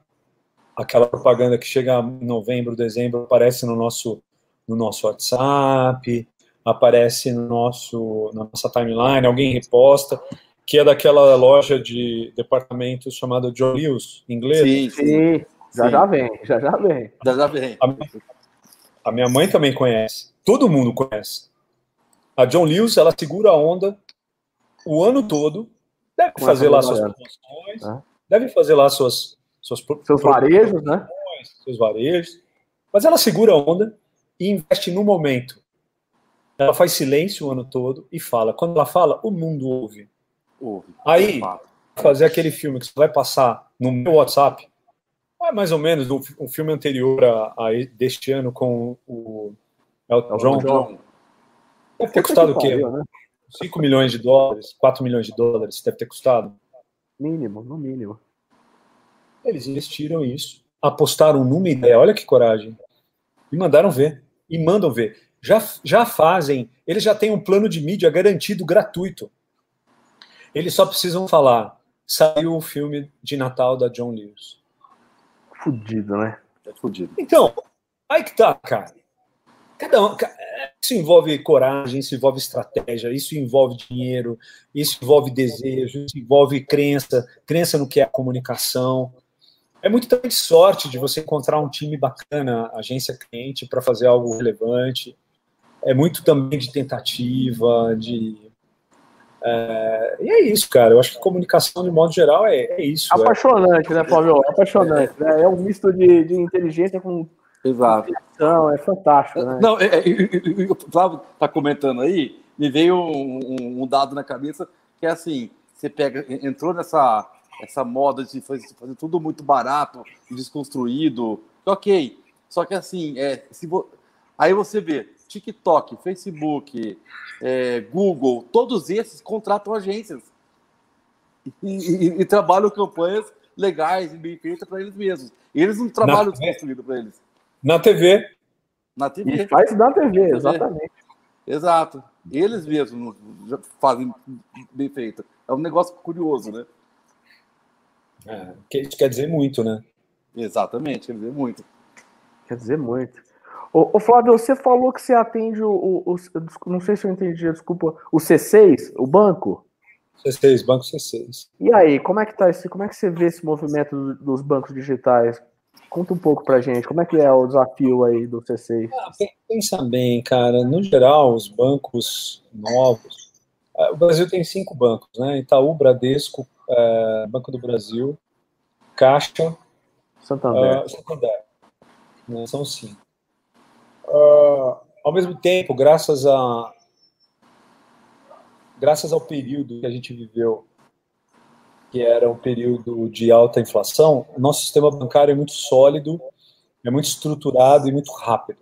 S2: aquela propaganda que chega em novembro, dezembro, aparece no nosso no nosso WhatsApp, aparece no nosso na nossa timeline, alguém reposta que é daquela loja de departamentos chamada John Lewis, inglês.
S3: Sim, sim. Já sim. já vem, já já vem.
S1: Já já vem. A,
S2: a, minha mãe também conhece. Todo mundo conhece. A John Lewis, ela segura a onda o ano todo, deve Com fazer lá suas promoções, é. deve fazer lá suas, suas
S3: seus varejos, né?
S2: Seus varejos. Mas ela segura a onda e investe no momento. Ela faz silêncio o ano todo e fala. Quando ela fala, o mundo ouve.
S1: Ouve.
S2: Aí, fazer aquele filme que você vai passar no meu WhatsApp, é mais ou menos um, um filme anterior a, a, deste ano com o Elton John. John. Deve ter custado o quê? Né? 5 milhões de dólares, 4 milhões de dólares, deve ter custado.
S3: Mínimo, no mínimo.
S2: Eles investiram isso, apostaram numa ideia, olha que coragem, e mandaram ver, e mandam ver. Já, já fazem, eles já têm um plano de mídia garantido gratuito. Eles só precisam falar. Saiu o filme de Natal da John Lewis.
S3: Fudido, né?
S1: É fudido.
S2: Então, aí que tá, cara. Cada um, isso envolve coragem, isso envolve estratégia, isso envolve dinheiro, isso envolve desejo, isso envolve crença, crença no que é a comunicação. É muito também de sorte de você encontrar um time bacana, agência cliente, para fazer algo relevante. É muito também de tentativa, de é, e é isso, cara. Eu acho que comunicação, de modo geral, é, é isso.
S3: É. Apaixonante, é. né, Flávio? Apaixonante. Né? É um misto de, de inteligência com.
S1: Exato.
S3: É fantástico, né?
S1: Não, é, é, o Flávio está comentando aí, me veio um, um, um, dado na cabeça que é assim: você pega, entrou nessa essa moda de fazer, fazer tudo muito barato, desconstruído, ok. Só que assim, é, se vo... aí você vê TikTok, Facebook, é, Google, todos esses contratam agências e, e, e trabalham campanhas legais e bem feitas para eles mesmos. Eles não trabalham desconstruído para eles.
S2: Na TV.
S3: Na TV. E faz na TV, exatamente.
S1: Exato. Eles mesmos fazem bem feito. É um negócio curioso, né?
S2: É, isso quer dizer muito, né?
S1: Exatamente, quer dizer muito.
S3: Quer dizer muito. Ô, ô, Flávio, você falou que você atende o, o, o, Não sei se eu entendi, desculpa. O C6, o banco?
S2: C6, banco C6.
S3: E aí, como é que tá esse. Como é que você vê esse movimento dos bancos digitais? Conta um pouco pra gente, como é que é o desafio aí do C6?
S2: Ah, pensa bem, cara. No geral, os bancos novos. Ah, o Brasil tem cinco bancos, né? Itaú, Bradesco, é, Banco do Brasil, Caixa,
S3: Santander.
S2: Uh, Santander. Né? São cinco. Uh, ao mesmo tempo, graças a graças ao período que a gente viveu, que era um período de alta inflação, o nosso sistema bancário é muito sólido, é muito estruturado e muito rápido.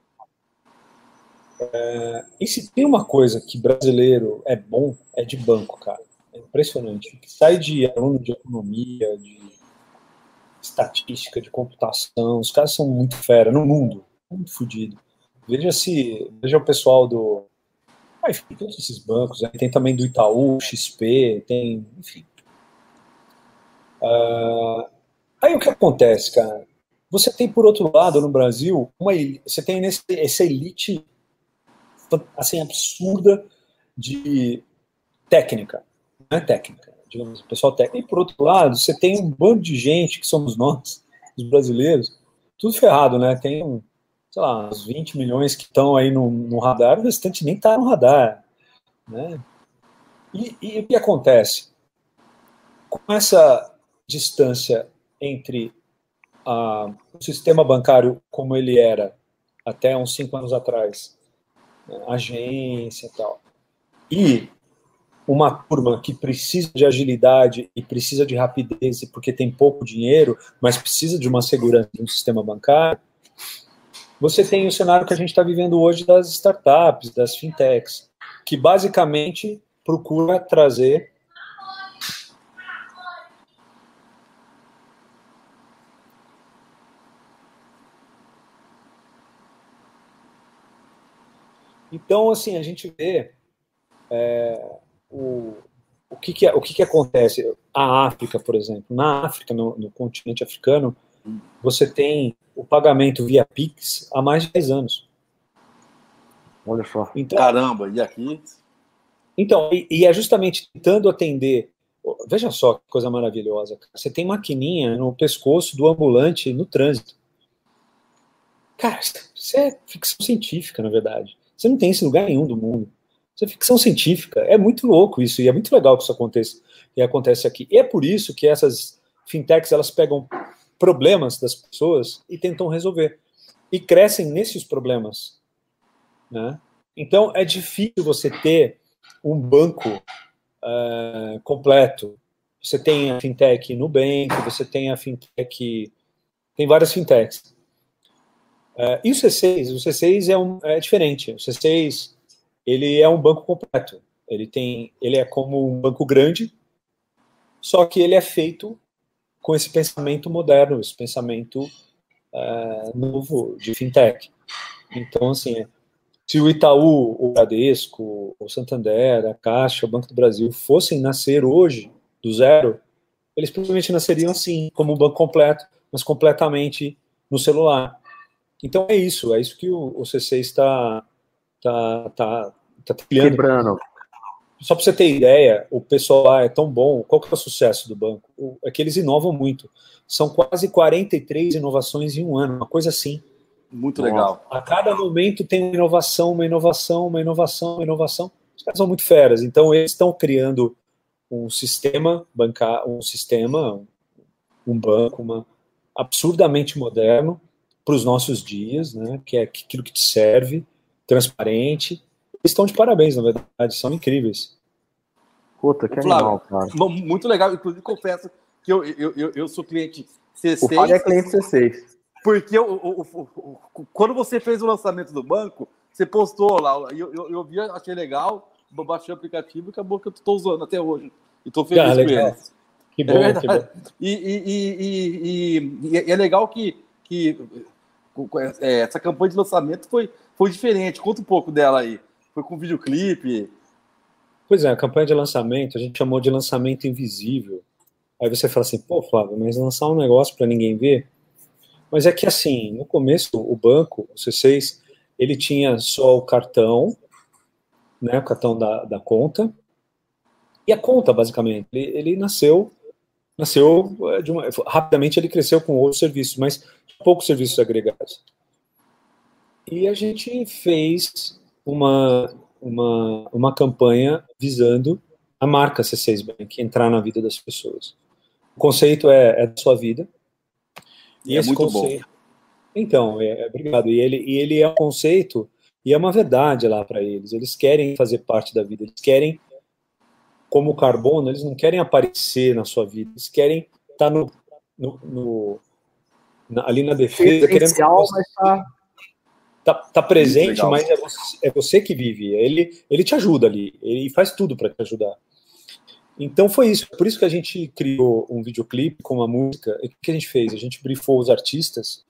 S2: É, e se tem uma coisa que brasileiro é bom, é de banco, cara. É impressionante. Que sai de aluno de economia, de estatística, de computação, os caras são muito fera no mundo, muito fodido. Veja se, veja o pessoal do Ah, enfim, todos esses bancos. Né? Tem também do Itaú, XP, tem, enfim. Uh, aí o que acontece, cara? Você tem, por outro lado, no Brasil, uma, você tem nesse, essa elite assim, absurda de técnica. Não é técnica, digamos, pessoal técnico. E, por outro lado, você tem um bando de gente, que somos nós, os brasileiros, tudo ferrado, né? Tem um, sei lá, uns 20 milhões que estão aí no, no radar, o restante nem está no radar. Né? E, e, o que acontece? Com essa distância entre a, o sistema bancário como ele era até uns cinco anos atrás, né, agência e tal, e uma turma que precisa de agilidade e precisa de rapidez porque tem pouco dinheiro, mas precisa de uma segurança de um sistema bancário, você tem o cenário que a gente está vivendo hoje das startups, das fintechs, que basicamente procura trazer Então, assim, a gente vê é, o, o, que, que, o que, que acontece. A África, por exemplo. Na África, no, no continente africano, você tem o pagamento via Pix há mais de 10 anos.
S1: Olha só. Então, Caramba, e aqui?
S2: Então, e, e, é justamente tentando atender. Veja só que coisa maravilhosa. Você tem maquininha no pescoço do ambulante no trânsito. Cara, isso é ficção científica, na verdade. Você não tem esse lugar nenhum do mundo. Isso é ficção científica. É muito louco isso, e é muito legal que isso aconteça, e acontece aqui. E é por isso que essas fintechs, elas pegam problemas das pessoas e tentam resolver. E crescem nesses problemas. Né? Então, é difícil você ter um banco uh, completo. Você tem a fintech Nubank, você tem a fintech. Tem várias fintechs. Uh, e o C6? O C6 é, um, é diferente. O C6 ele é um banco completo. Ele tem, ele é como um banco grande, só que ele é feito com esse pensamento moderno, esse pensamento uh, novo de fintech. Então, assim, se o Itaú, o Bradesco, o Santander, a Caixa, o Banco do Brasil fossem nascer hoje do zero, eles provavelmente nasceriam assim, como um banco completo, mas completamente no celular. Então é isso, é isso que o, o C6 está tá, tá, tá trilhando.
S3: Quebrando.
S2: Só para você ter ideia, o pessoal lá é tão bom. Qual que é o sucesso do banco? É que eles inovam muito. São quase 43 inovações em um ano, uma coisa assim.
S1: Muito legal.
S2: A cada momento tem uma inovação, uma inovação, uma inovação, uma inovação. Os caras são muito feras. Então eles estão criando um sistema bancário, um sistema, um banco, uma absurdamente moderno para os nossos dias, né? Que é aquilo que te serve, transparente estão de parabéns, na verdade, são incríveis.
S3: Puta, que Flávio, animal, cara.
S1: Muito legal, inclusive confesso que eu, eu, eu, eu sou cliente
S3: C6. O Fábio é cliente C6.
S1: Porque eu, eu, quando você fez o lançamento do banco, você postou lá, eu, eu, eu vi, achei legal, baixei o aplicativo e acabou que eu estou usando até hoje. E estou feliz ah, com ele.
S2: Que bom, é que bom.
S1: E, e, e, e, é legal que, que é, essa campanha de lançamento foi, foi diferente. Conta um pouco dela aí. Foi com videoclipe.
S2: Pois é, a campanha de lançamento, a gente chamou de lançamento invisível. Aí você fala assim, pô, Flávio, mas lançar um negócio para ninguém ver? Mas é que assim, no começo, o banco, o C6, ele tinha só o cartão, né, o cartão da, da conta, e a conta, basicamente. Ele, ele nasceu, nasceu de uma, rapidamente ele cresceu com outros serviços, mas poucos serviços agregados. E a gente fez uma, uma, uma campanha visando a marca C6 Bank entrar na vida das pessoas. O conceito é, é da sua vida.
S1: E, é muito conceito, bom.
S2: Então, é, é, obrigado. E ele, e ele é um conceito e é uma verdade lá para eles. Eles querem fazer parte da vida. Eles querem, como carbono, eles não querem aparecer na sua vida. Eles querem estar tá no, no, no na, ali na defesa. Querendo, mas tá tá, tá presente, mas é você, é você, que vive. Ele, ele te ajuda ali, ele faz tudo para te ajudar. Então foi isso, por isso que a gente criou um videoclipe com uma música. E o que a gente fez? A gente briefou os artistas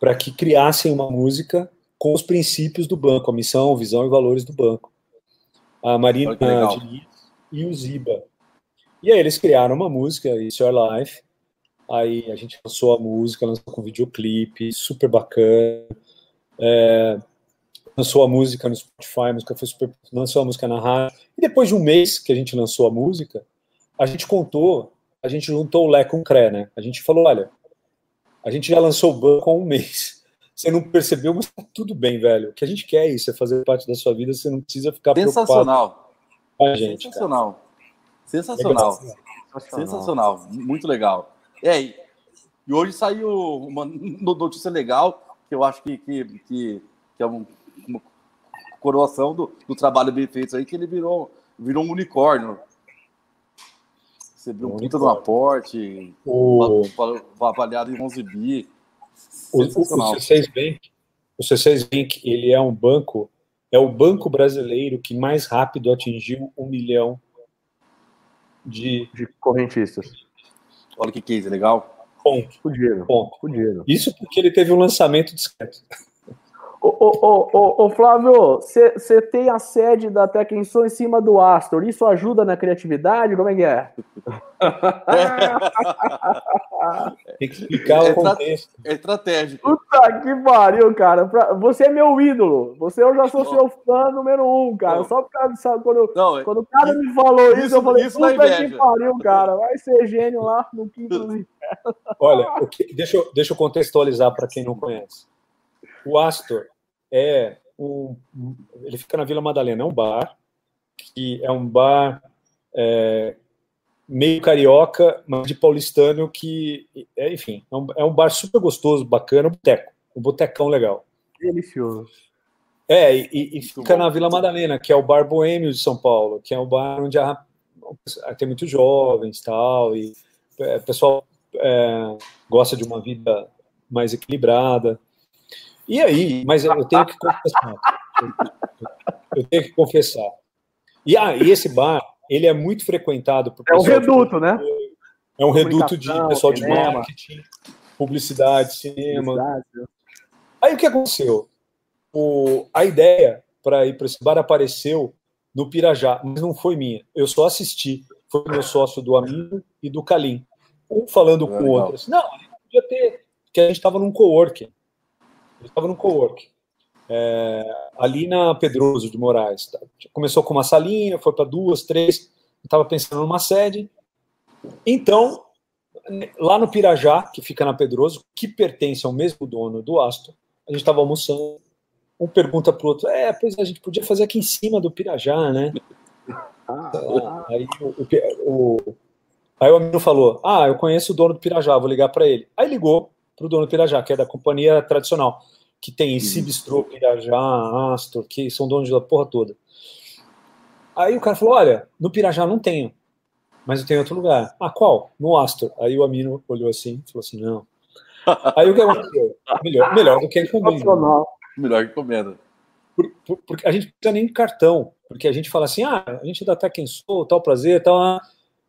S2: para que criassem uma música com os princípios do banco, a missão, visão e valores do banco. a Marina e o Ziba. E aí eles criaram uma música, It's Your Life. Aí a gente lançou a música, lançou com videoclipe, super bacana. É, lançou a música no Spotify, a música foi super, lançou a música na rádio. E depois de um mês que a gente lançou a música, a gente contou, a gente juntou o Lé com o Cré, né? A gente falou, olha, a gente já lançou o banco há um mês. Você não percebeu, mas tá tudo bem, velho. O que a gente quer é isso, é fazer parte da sua vida, você não precisa ficar
S1: Sensacional.
S2: com a gente.
S1: Sensacional. Sensacional. Sensacional. Sensacional. Muito legal. É, e hoje saiu uma notícia legal, que eu acho que, que, que, que é um, uma coroação do, do trabalho bem feito aí, que ele virou, virou um unicórnio. Você viu um puta do aporte, o... avaliado em 11 bi.
S2: O, o, C6 Bank, o C6 Bank, ele é um banco, é o banco brasileiro que mais rápido atingiu um milhão de,
S3: de correntistas.
S1: Olha que case legal.
S2: Ponto.
S3: Dinheiro.
S2: Ponto.
S3: Dinheiro.
S2: Isso porque ele teve um lançamento discreto.
S3: Ô, ô, ô, ô, Flávio, você tem a sede da Tecnson em cima do Astor. Isso ajuda na criatividade? Como é que é?
S2: tem que explicar é o contexto.
S1: É estratégico.
S3: Puta que pariu, cara. Você é meu ídolo. Você eu já sou seu fã número um, cara. Não. Só por causa disso, quando, não, é- quando o cara me falou isso, isso eu falei, isso puta que pariu, cara. Vai ser gênio lá no quinto
S2: Olha, deixa, eu, deixa eu contextualizar para quem não conhece. O Astor é um, ele fica na Vila Madalena, é um bar que é um bar é, meio carioca, mas de paulistano que, é, enfim, é um, é um, bar super gostoso, bacana, um boteco, um botecão legal.
S3: Delicioso.
S2: É, e, e fica na Vila Madalena, que é o bar boêmio de São Paulo, que é um bar onde há, tem muitos jovens tal, e é, o pessoal é, gosta de uma vida mais equilibrada. E aí, mas eu tenho que confessar. Eu tenho que confessar. E, ah, e esse bar, ele é muito frequentado
S3: por É um reduto, né?
S2: É um reduto de pessoal cinema. de marketing, publicidade, cinema. Publicidade. Aí o que aconteceu? O, a ideia para ir para esse bar apareceu no Pirajá, mas não foi minha. Eu só assisti. Foi meu sócio do Amigo e do Calim. Um falando é com o outro. Assim, não, podia ter. Porque a gente estava num coworking estava no co-work. É, ali na Pedroso de Moraes. Tá? Começou com uma salinha, foi para duas, três, estava pensando numa sede. Então, lá no Pirajá, que fica na Pedroso, que pertence ao mesmo dono do Astor, a gente estava almoçando. Um pergunta para o outro: É, pois a gente podia fazer aqui em cima do Pirajá, né? Ah, aí, o, o, o, aí o amigo falou: Ah, eu conheço o dono do Pirajá, vou ligar para ele. Aí ligou para o dono do Pirajá, que é da companhia tradicional que tem Cibistro, Pirajá, Astor, que são donos da porra toda. Aí o cara falou: Olha, no Pirajá não tenho, mas eu tenho outro lugar. Ah, qual? No Astor. Aí o Amino olhou assim e falou assim: Não. Aí o que aconteceu? Melhor, melhor do que encomenda.
S1: Melhor que
S2: por, porque a gente não precisa nem de cartão, porque a gente fala assim: Ah, a gente dá até quem sou, tal prazer, tal.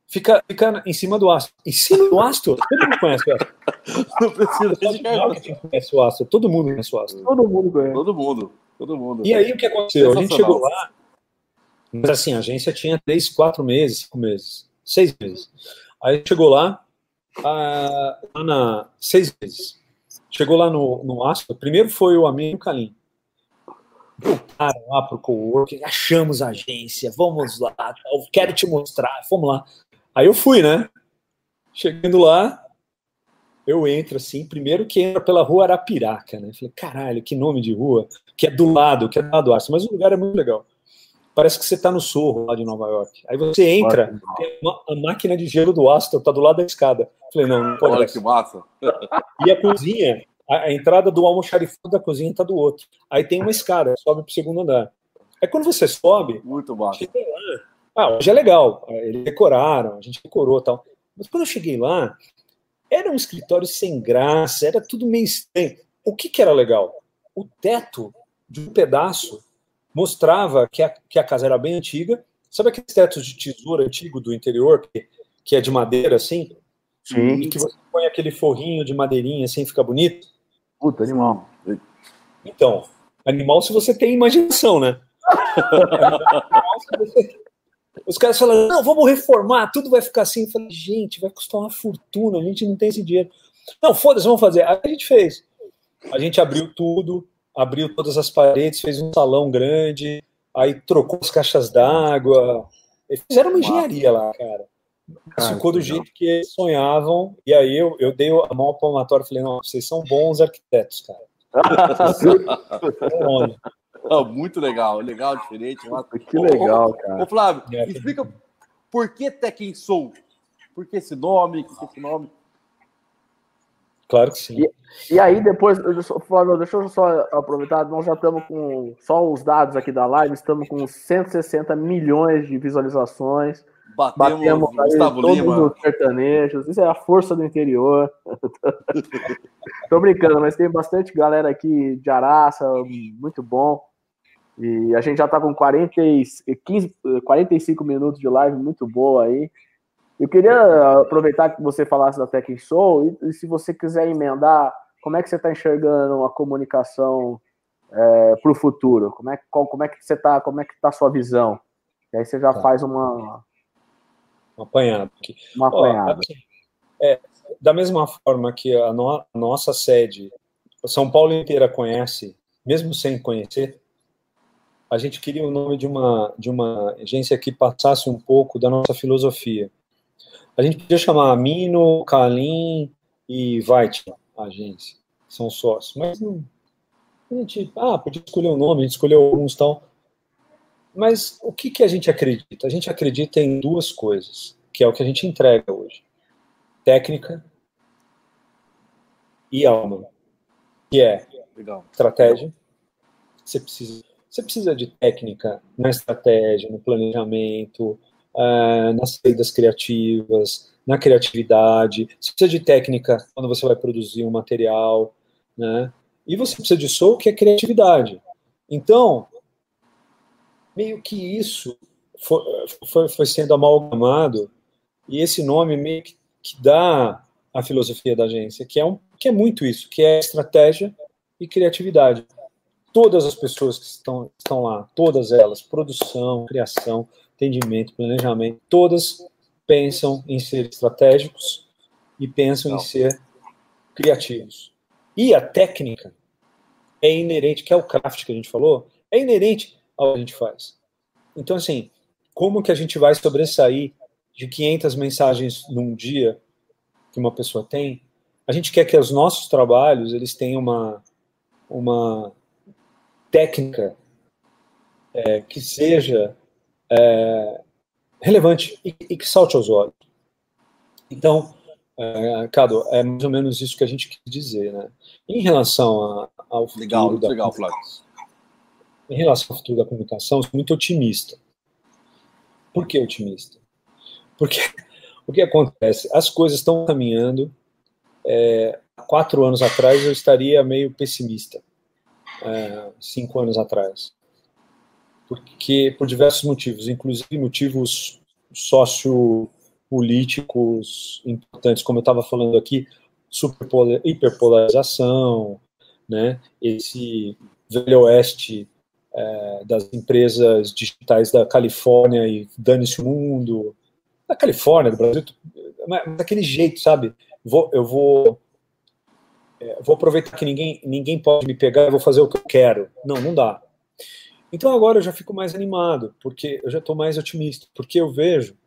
S2: Ah, fica, fica em cima do astro. Em cima do astro? Todo mundo conhece o astro. Não precisa de conhece o astro. Todo mundo conhece o astro.
S3: Todo mundo conhece.
S1: Todo mundo. Todo mundo.
S2: E aí o que aconteceu? A gente chegou lá, mas assim, a agência tinha três, quatro meses, cinco meses, seis meses. Aí chegou lá, ah, lá na, seis meses. Chegou lá no, no Astro, primeiro foi o Amém e o Calim. Voltaram lá pro coworking, achamos a agência, vamos lá, quero te mostrar, vamos lá. Aí eu fui, né? Chegando lá, eu entro assim, primeiro que entra pela rua Arapiraca, né? Falei, caralho, que nome de rua, que é do lado, que é do lado do Arce, mas o lugar é muito legal. Parece que você está no Sorro lá de Nova York. Aí você entra, tem uma, a máquina de gelo do Astor tá do lado da escada. Falei, não, não pode.
S1: Olha que massa.
S2: E a cozinha, a, a entrada do almoxarifado da cozinha tá do outro. Aí tem uma escada, sobe pro segundo andar. Aí quando você sobe,
S1: muito massa. Chega lá,
S2: ah, hoje é legal. Eles decoraram, a gente decorou tal. Mas quando eu cheguei lá, era um escritório sem graça, era tudo meio estranho. O que, que era legal? O teto de um pedaço mostrava que a, que a casa era bem antiga. Sabe aqueles tetos de tesoura antigo do interior, que, que é de madeira assim?
S3: Sim.
S2: E que você põe aquele forrinho de madeirinha assim, fica bonito?
S3: Puta, animal.
S2: Então, animal se você tem imaginação, né? Os caras falam, não, vamos reformar, tudo vai ficar assim. Eu falei, gente, vai custar uma fortuna, a gente não tem esse dinheiro. Não, foda-se, vamos fazer. Aí a gente fez. A gente abriu tudo, abriu todas as paredes, fez um salão grande, aí trocou as caixas d'água. Fizeram uma engenharia lá, cara. Ficou do jeito que eles sonhavam. E aí eu, eu dei a mão palmatória e falei, não, vocês são bons arquitetos, cara.
S1: Não, muito legal, legal, diferente.
S3: Mas... Que legal, cara.
S1: Ô, Flávio, é, explica por que Tekken Soul? Por que esse nome? Por que esse nome?
S2: Claro que sim.
S3: E, e aí, depois, Flávio, deixa eu só aproveitar, nós já estamos com só os dados aqui da live, estamos com 160 milhões de visualizações.
S1: Batemos, Batemos Gustavo
S3: todos Lima. os sertanejos. Isso é a força do interior. Tô brincando, mas tem bastante galera aqui de Araça, muito bom. E a gente já tá com 40, 15, 45 minutos de live, muito boa aí. Eu queria aproveitar que você falasse da Tech Soul e, e se você quiser emendar, como é que você está enxergando a comunicação é, para o futuro? Como é, qual, como é que você está? Como é que está a sua visão? E aí você já tá. faz uma
S2: um apanhado aqui.
S3: Uma apanhada.
S2: é, da mesma forma que a, no, a nossa sede, São Paulo inteira conhece, mesmo sem conhecer, a gente queria o nome de uma de uma agência que passasse um pouco da nossa filosofia. A gente podia chamar Mino, Kalim e Weitman, a agência, são sócios, mas não, a gente, ah, podia escolher o um nome, a gente escolheu alguns tal. Mas o que, que a gente acredita? A gente acredita em duas coisas, que é o que a gente entrega hoje: técnica e alma, que é Legal. estratégia. Você precisa, você precisa de técnica na estratégia, no planejamento, uh, nas saídas criativas, na criatividade. Você precisa de técnica quando você vai produzir um material, né? E você precisa de soul, que é criatividade. Então, meio que isso foi, foi, foi sendo amalgamado e esse nome meio que, que, dá a filosofia da agência, que é, um, que é muito isso, que é estratégia e criatividade. Todas as pessoas que estão, estão lá, todas elas, produção, criação, atendimento, planejamento, todas pensam em ser estratégicos e pensam Não. em ser criativos. E a técnica é inerente, que é o craft que a gente falou, é inerente ao que a gente faz. Então, assim, como que a gente vai sobressair de 500 mensagens num dia que uma pessoa tem? A gente quer que os nossos trabalhos eles tenham uma, uma técnica é, que seja é, relevante e, e, que salte aos olhos. Então, é, Cado, é mais ou menos isso que a gente quis dizer, né? Em relação a, ao futuro
S1: legal,
S2: da
S1: legal, Flávio.
S2: Em relação ao futuro da comunicação, sou muito otimista. Por que otimista? Porque o que acontece? As coisas estão caminhando. É, quatro anos atrás eu estaria meio pessimista. É, cinco anos atrás. Porque, por diversos motivos, inclusive motivos sociopolíticos importantes, como eu estava falando aqui, hiperpolarização, né, esse velho oeste é, das empresas digitais da Califórnia e dane-se o mundo, da Califórnia, do Brasil, mas daquele jeito, sabe? Vou, eu vou, é, vou aproveitar que ninguém, ninguém pode me pegar, eu vou fazer o que eu quero. Não, não dá. Então agora eu já fico mais animado, porque eu já estou mais otimista, porque eu vejo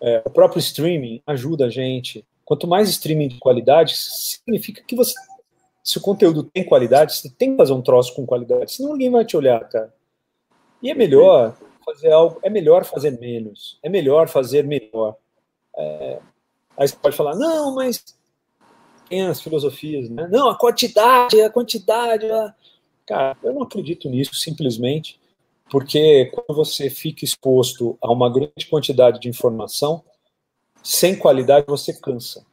S2: é, o próprio streaming ajuda a gente. Quanto mais streaming de qualidade, significa que você se o conteúdo tem qualidade, você tem que fazer um troço com qualidade, senão ninguém vai te olhar, cara. E é melhor fazer algo, é melhor fazer menos, é melhor fazer melhor. É, aí você pode falar, não, mas tem as filosofias, né? Não, a quantidade, a quantidade. A... Cara, eu não acredito nisso simplesmente porque quando você fica exposto a uma grande quantidade de informação, sem qualidade você cansa.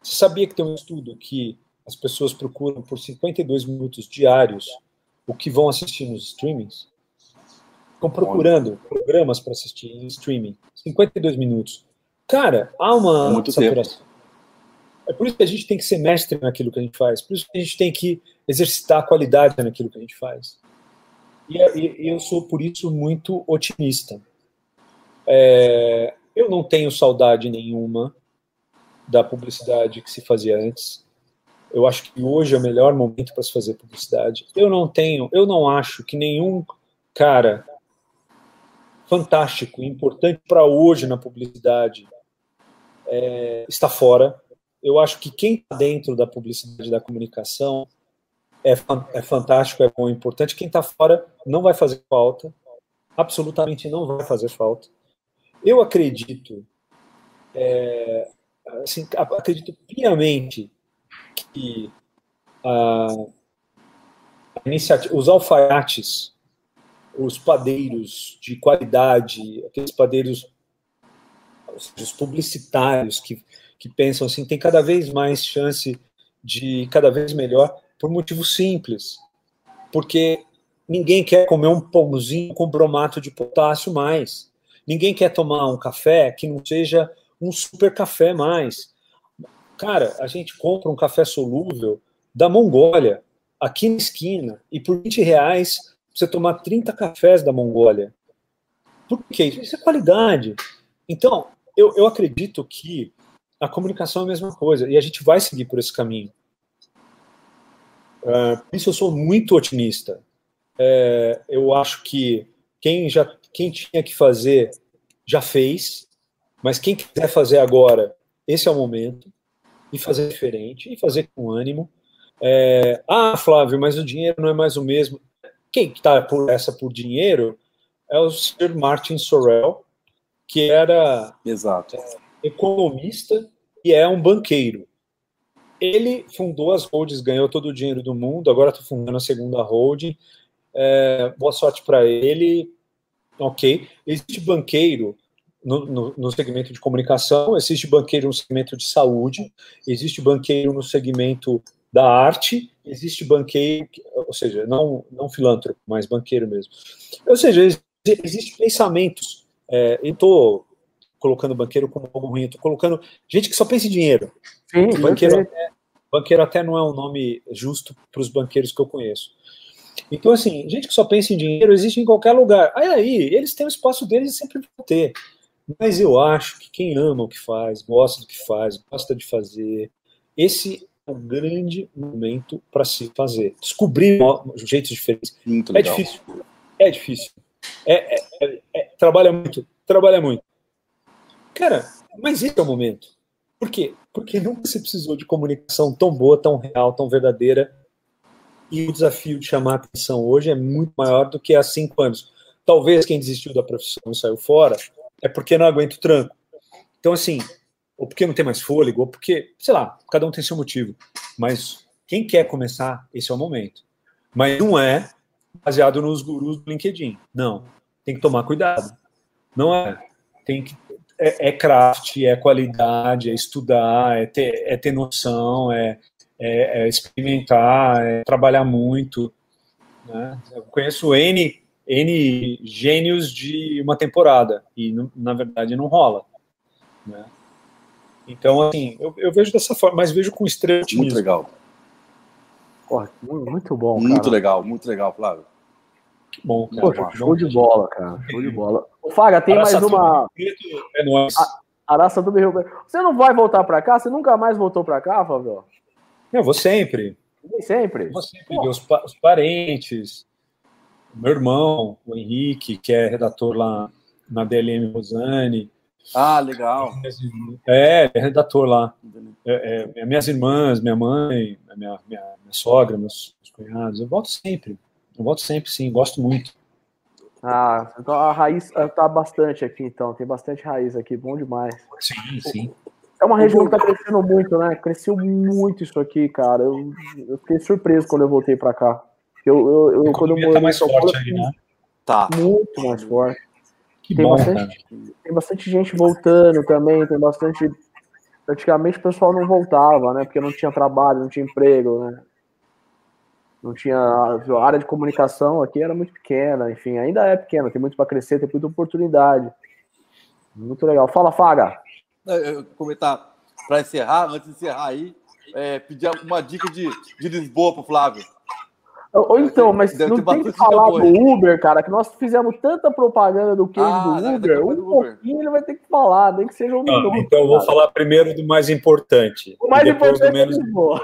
S2: Você sabia que tem um estudo que as pessoas procuram por 52 minutos diários o que vão assistir nos streamings, estão procurando programas para assistir em streaming. 52 minutos. Cara, há uma
S1: Muito saturação. Tempo.
S2: É por isso que a gente tem que ser mestre naquilo que a gente faz. Por isso que a gente tem que exercitar a qualidade naquilo que a gente faz. E, e, eu sou, por isso, muito otimista. É, eu não tenho saudade nenhuma da publicidade que se fazia antes. Eu acho que hoje é o melhor momento para se fazer publicidade. Eu não tenho, eu não acho que nenhum cara fantástico, importante para hoje na publicidade é, está fora. Eu acho que quem está dentro da publicidade da comunicação é, é fantástico, é bom, é importante. Quem está fora não vai fazer falta, absolutamente não vai fazer falta. Eu acredito, é, assim, acredito piamente que a, a iniciativa, os alfaiates, os padeiros de qualidade, aqueles padeiros, os publicitários que, que pensam assim, tem cada vez mais chance de cada vez melhor, por motivo simples. Porque ninguém quer comer um pãozinho com bromato de potássio mais. Ninguém quer tomar um café que não seja um super café mais. Cara, a gente compra um café solúvel da Mongólia, aqui na esquina, e por 20 reais você tomar 30 cafés da Mongólia. Por quê? Isso é qualidade. Então, eu, eu acredito que a comunicação é a mesma coisa, e a gente vai seguir por esse caminho. Uh, por isso eu sou muito otimista. É, eu acho que quem já quem tinha que fazer já fez, mas quem quiser fazer agora, esse é o momento e fazer diferente e fazer com ânimo. É, ah, Flávio, mas o dinheiro não é mais o mesmo. Quem está por essa por dinheiro é o Sir Martin Sorrell, que era
S1: Exato.
S2: economista e é um banqueiro. Ele fundou as holdings, ganhou todo o dinheiro do mundo, agora está fundando a segunda holding. É, boa sorte para ele. Ok. Existe banqueiro no, no, no, segmento de comunicação, existe banqueiro no segmento de saúde, existe banqueiro no segmento da arte, existe banqueiro, ou seja, não, não filântropo, mas banqueiro mesmo. Ou seja, existem pensamentos. É, eu estou colocando banqueiro como algo ruim, estou colocando gente que só pensa em dinheiro. Sim, banqueiro, até, banqueiro até não é um nome justo para os banqueiros que eu conheço. Então, assim, gente que só pensa em dinheiro existe em qualquer lugar. Aí, aí eles têm o espaço deles e sempre vão ter. Mas eu acho que quem ama o que faz, gosta do que faz, gosta de fazer, esse é um grande momento para se fazer. Descobrir jeitos diferentes. Muito é difícil. É difícil. É, é, é, é, trabalha muito. Trabalha muito. Cara, mas esse é o momento. Por quê? Porque nunca se precisou de comunicação tão boa, tão real, tão verdadeira. E o desafio de chamar a atenção hoje é muito maior do que há cinco anos. Talvez quem desistiu da profissão e saiu fora é porque não aguenta o tranco. Então, assim, ou porque não tem mais fôlego, ou porque, sei lá, cada um tem seu motivo. Mas quem quer começar, esse é o momento. Mas não é baseado nos gurus do LinkedIn. Não. Tem que tomar cuidado. Não é. Tem que. É, é craft, é qualidade, é estudar, é ter, é ter noção, é, é, é experimentar, é trabalhar muito. Né? Eu conheço N N gênios de uma temporada e na verdade não rola. Né? Então, assim, eu, eu, vejo dessa forma, mas vejo com extremo
S1: otimismo. Muito legal.
S3: Porra, muito bom,
S1: Muito cara. legal, muito legal, Flávio.
S3: Que bom, cara. Poxa, show de bola, cara. Show de bola. Ô, Faga, tem Araça mais uma. É nóis. Araça do Rio Você não vai voltar pra cá? Você nunca mais voltou pra cá, Fábio?
S2: Eu vou sempre.
S3: Vem sempre.
S2: Vou sempre ver os, pa os parentes meu irmão, o Henrique, que é redator lá na DLM Rosane.
S1: Ah, legal.
S2: É, é redator lá. É, é, minhas irmãs, minha mãe, minha, minha, minha sogra, meus, meus, cunhados. Eu volto sempre. Eu volto sempre, sim. Gosto muito.
S3: Ah, então a raiz tá bastante aqui, então. Tem bastante raiz aqui. Bom demais.
S2: Sim, sim.
S3: É uma região que tá crescendo muito, né? Cresceu muito isso aqui, cara. Eu, eu fiquei surpreso quando eu voltei para cá. Eu, eu, eu quando eu morei
S2: tá mais São Paulo, aí, né?
S3: Tá. Muito mais forte. Que tem, bom, bastante, tem bastante gente voltando também, tem bastante. Praticamente o pessoal não voltava, né? Porque não tinha trabalho, não tinha emprego, né? Não tinha. A área de comunicação aqui era muito pequena, enfim, ainda é pequena, tem muito para crescer, tem muita oportunidade. Muito legal. Fala, Faga.
S1: Eu comentar, para encerrar, antes de encerrar aí, é, pedir uma dica de, de Lisboa para Flávio.
S3: Ou então, mas Deve não tem que falar do Uber, cara, que nós fizemos tanta propaganda do case ah, do Uber, um pouquinho ele vai ter que falar, nem que seja um
S2: ah, minuto. Então eu vou falar primeiro do mais importante.
S3: O mais importante do menos... é
S2: Lisboa.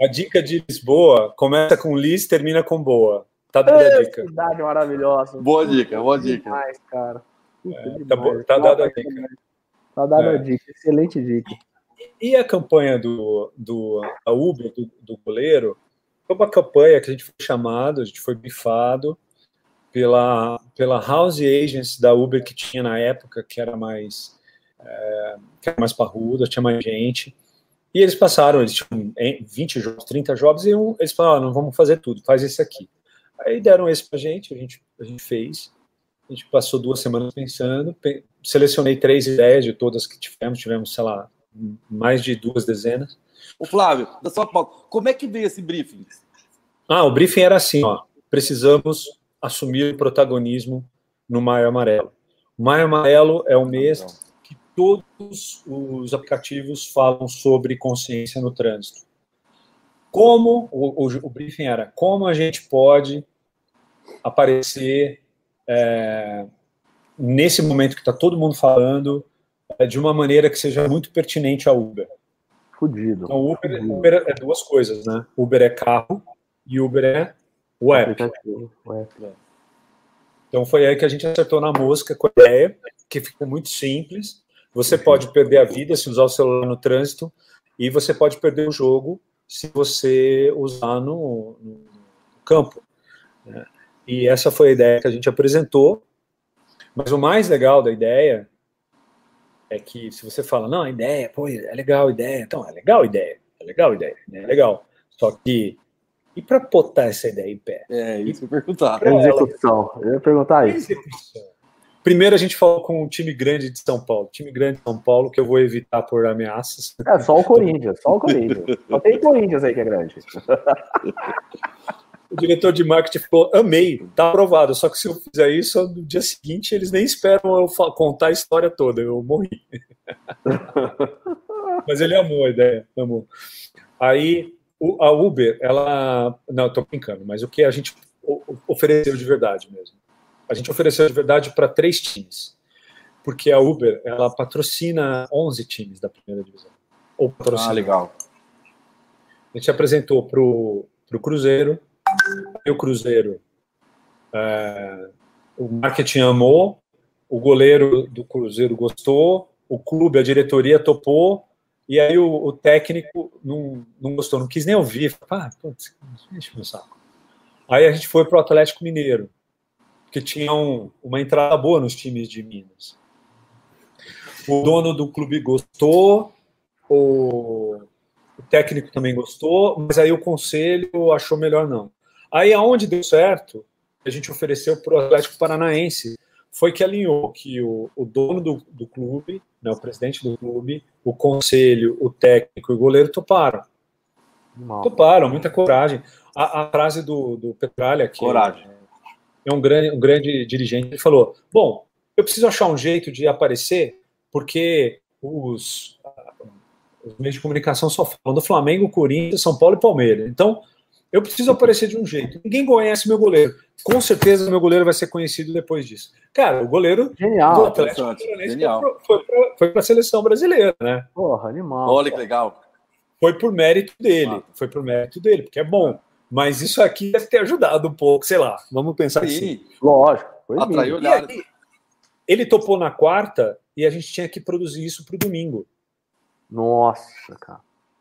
S2: a dica de Lisboa começa com Liz, termina com boa. Tá dando a dica.
S3: Cidade maravilhosa.
S1: Boa dica, boa dica.
S3: Demais, cara.
S2: É, tá, tá dada a dica.
S3: Tá dada é. a dica, excelente dica.
S2: E a campanha do, do a Uber, do, do goleiro, foi uma campanha que a gente foi chamado, a gente foi bifado pela, pela house agents da Uber que tinha na época, que era mais, é, que era mais parruda, tinha mais gente. E eles passaram, eles tinham 20 jogos, 30 jogos, e um, eles falaram, não vamos fazer tudo, faz esse aqui. Aí deram esse pra gente, a gente, a gente fez. A gente passou duas semanas pensando, selecionei três ideias de todas que tivemos, tivemos, sei lá, mais de duas dezenas.
S1: O Flávio, da São Paulo, como é que veio esse briefing?
S2: Ah, o briefing era assim, ó, precisamos assumir o protagonismo no Maio Amarelo. O Maio Amarelo é o mês que todos os aplicativos falam sobre consciência no trânsito. Como, o, o, o briefing era, como a gente pode aparecer é, nesse momento que está todo mundo falando, de uma maneira que seja muito pertinente ao Uber.
S3: Fudido.
S2: Então, Uber, Fudido. Uber é duas coisas, né? Uber é carro e Uber é web. Então foi aí que a gente acertou na mosca com a ideia, que fica muito simples. Você pode perder a vida se usar o celular no trânsito e você pode perder o jogo se você usar no, no campo. Né? E essa foi a ideia que a gente apresentou. Mas o mais legal da ideia é que se você fala, não, a ideia, pô, é legal a ideia, então é legal a ideia, é legal a ideia, é legal. Só que, e para botar essa ideia em pé?
S1: É, isso que eu ia perguntar.
S3: Execução, eu ia perguntar isso. Execução.
S2: Primeiro a gente falou com um time grande de São Paulo, time grande de São Paulo, que eu vou evitar por ameaças.
S3: É, só o Corinthians, só o Corinthians. Só tem Corinthians aí que é grande.
S2: o diretor de marketing falou: amei, tá aprovado. Só que se eu fizer isso, no dia seguinte eles nem esperam eu contar a história toda, eu morri. Mas ele amou a ideia, amou. Aí a Uber, ela. Não, eu tô brincando, mas o que a gente ofereceu de verdade mesmo? A gente ofereceu de verdade para três times. Porque a Uber, ela patrocina 11 times da primeira divisão.
S1: Ou patrocina. Ah, legal.
S2: A gente apresentou para o Cruzeiro, o Cruzeiro, é, o marketing amou, o goleiro do Cruzeiro gostou, o clube, a diretoria topou, e aí o, o técnico não, não gostou, não quis nem ouvir. Ah, putz, meu saco. Aí a gente foi para o Atlético Mineiro, que tinha um, uma entrada boa nos times de Minas. O dono do clube gostou, o, o técnico também gostou, mas aí o conselho achou melhor não. Aí aonde deu certo, a gente ofereceu para o Atlético Paranaense, foi que alinhou que o, o dono do, do clube, né, o presidente do clube, o conselho, o técnico e o goleiro toparam. Mal. Toparam, muita coragem. A, a frase do, do Petralha, que
S1: coragem.
S2: é um grande, um grande dirigente, ele falou: Bom, eu preciso achar um jeito de aparecer, porque os, os meios de comunicação só falam do Flamengo, Corinthians, São Paulo e Palmeiras. Então, eu preciso aparecer de um jeito. Ninguém conhece meu goleiro. Com certeza meu goleiro vai ser conhecido depois disso. Cara, o goleiro
S3: Genial,
S2: do Atlético Genial. foi para a seleção brasileira, né?
S3: Porra, animal.
S1: Olha que legal.
S2: Foi por mérito dele. Ah. Foi por mérito dele, porque é bom. Mas isso aqui deve ter ajudado um pouco, sei lá. Vamos pensar Sim. assim.
S3: Lógico.
S1: Atraiu olhada.
S2: Ele topou na quarta e a gente tinha que produzir isso para o domingo.
S3: Nossa, cara.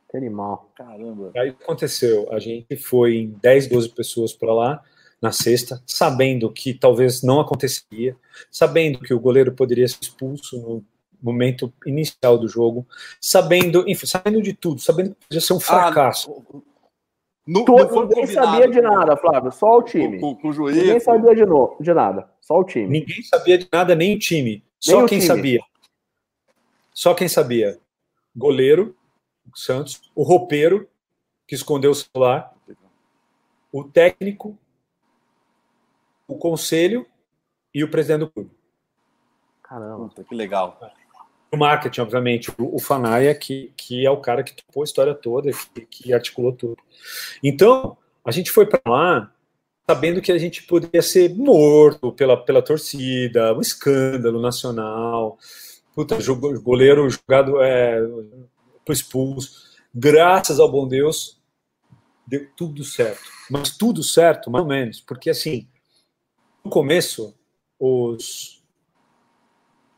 S3: Que animal.
S1: Caramba.
S2: Aí aconteceu, a gente foi em 10, 12 pessoas para lá na sexta, sabendo que talvez não aconteceria, sabendo que o goleiro poderia ser expulso no momento inicial do jogo, sabendo, enfim, sabendo de tudo, sabendo que podia ser um ah, fracasso. Ah,
S3: não, não ninguém sabia de nada, Flávio, só o time. Com, com, com o juiz, ninguém sabia de, no, de nada, só o time.
S2: Ninguém sabia de nada, nem o time. Nem só o quem time. sabia. Só quem sabia. Goleiro, Santos, o roupeiro, que escondeu o celular, o técnico, o conselho e o presidente do clube.
S1: Caramba, que legal.
S2: o marketing, obviamente, o, o Fanaia, que, que é o cara que topou a história toda, que, que articulou tudo. Então, a gente foi para lá sabendo que a gente poderia ser morto pela, pela torcida, um escândalo nacional, puta, goleiro jogado, é, expulso. Graças ao bom Deus, deu tudo certo. Mas tudo certo, mais ou menos, porque assim, no começo, os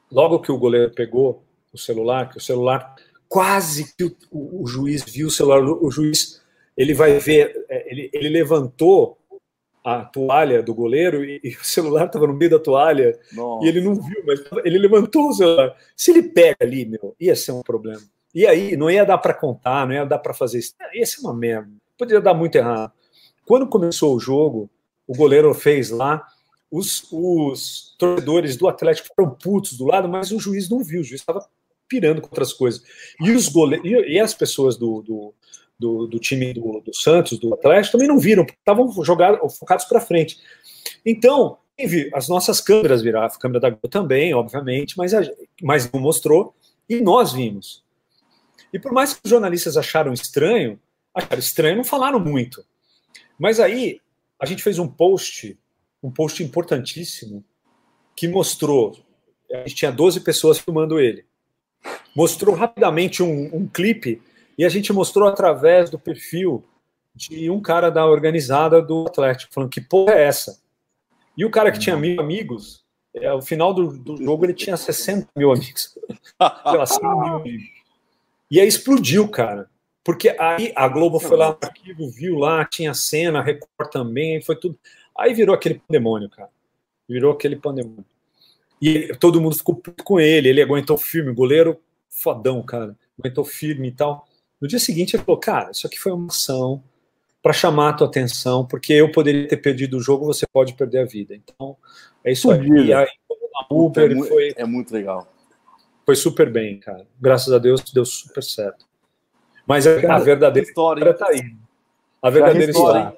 S2: logo que o goleiro pegou o celular, que o celular quase que o, o, o juiz viu o celular, o, o juiz ele vai ver, é, ele, ele levantou a toalha do goleiro e, e o celular estava no meio da toalha Nossa. e ele não viu, mas ele levantou o celular. Se ele pega ali, meu, ia ser um problema. E aí não ia dar para contar, não ia dar para fazer isso. Ia ser uma merda. Poderia dar muito errado. Quando começou o jogo, o goleiro fez lá, os, os torcedores do Atlético foram putos do lado, mas o juiz não viu, o juiz estava pirando com outras coisas. E os goleiros, e, as pessoas do, do, do, do time do, do, Santos, do Atlético, também não viram, porque estavam jogados, focados para frente. Então, as nossas câmeras viraram, a câmera da Globo também, obviamente, mas, a, mas não mostrou, e nós vimos. E por mais que os jornalistas acharam estranho, acharam estranho, não falaram muito. Mas aí, a gente fez um post um post importantíssimo que mostrou. A gente tinha 12 pessoas filmando ele. Mostrou rapidamente um, um clipe e a gente mostrou através do perfil de um cara da organizada do Atlético, falando que porra é essa? E o cara que tinha mil amigos, é, ao final do, do jogo ele tinha 60 mil amigos. Sei 100 mil amigos. E aí explodiu, cara. Porque aí a Globo foi lá no arquivo, viu lá, tinha cena, Record também, foi tudo. Aí virou aquele pandemônio, cara. Virou aquele pandemônio. E todo mundo ficou puto com ele, ele aguentou firme, goleiro fodão, cara. Aguentou firme e tal. No dia seguinte ele falou, cara, isso aqui foi uma ação para chamar a tua atenção, porque eu poderia ter perdido o jogo, você pode perder a vida. Então, é isso aí. E aí,
S1: Uber, é, foi, é muito legal.
S2: Foi super bem, cara. Graças a Deus deu super certo. Mas a, a verdadeira história está aí. A verdadeira história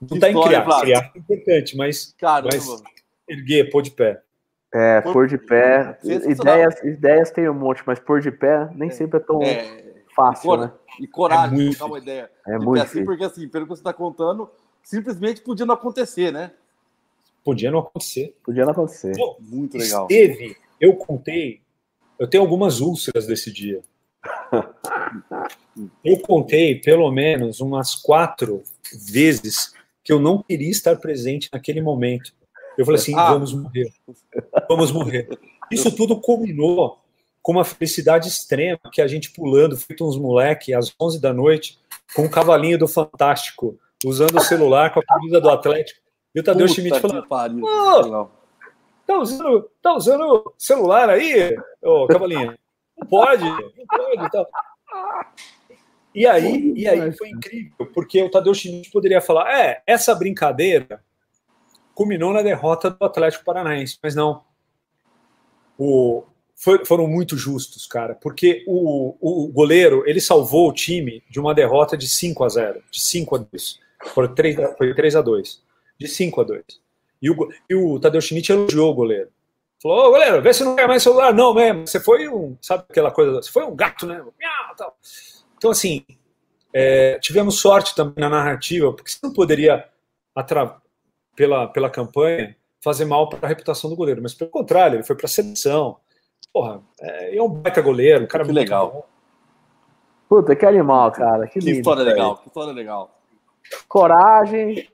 S2: não está em criar. Flávio. Criar é importante, mas, mas erguer, pôr de pé.
S3: É, pôr de pé. Ideias, ideias tem um monte, mas pôr de pé nem é. sempre é tão é, fácil,
S1: e
S3: né?
S1: E coragem, é muito, uma ideia.
S3: É muito
S1: assim, porque assim, pelo que você está contando, simplesmente podia não acontecer, né?
S2: Podia não acontecer.
S3: Podia não acontecer.
S1: Pô, muito legal.
S2: Teve, eu contei, eu tenho algumas úlceras desse dia. Eu contei pelo menos umas quatro vezes que eu não queria estar presente naquele momento. Eu falei assim: ah. vamos morrer, vamos morrer. Isso tudo culminou com uma felicidade extrema, que a gente pulando, feito uns moleque, às 11 da noite, com um cavalinho do Fantástico, usando o celular com a camisa do Atlético. E o Tadeu Schmidt falando: oh, tá usando, tá usando celular aí, ô cavalinho? Não pode, não pode. Tá. E aí, e aí foi incrível, porque o Tadeu Schmidt poderia falar: é, essa brincadeira culminou na derrota do Atlético Paranaense, mas não. O, foi, foram muito justos, cara, porque o, o goleiro ele salvou o time de uma derrota de 5 a 0, de 5 a 2. Foi 3, foi 3 a 2, de 5 a 2. E o, e o Tadeu Schmidt elogiou o goleiro. Falou, ô goleiro, vê se não quer mais celular, não mesmo. Você foi um, sabe aquela coisa, você foi um gato, né? Tal. Então, assim, é, tivemos sorte também na narrativa, porque você não poderia, pela, pela campanha, fazer mal para a reputação do goleiro, mas pelo contrário, ele foi para a seleção. Porra, é, é um baita goleiro, um cara
S1: que legal.
S3: Bom. Puta, que animal, cara. Que,
S1: que lindo, história legal, que história legal.
S3: Coragem,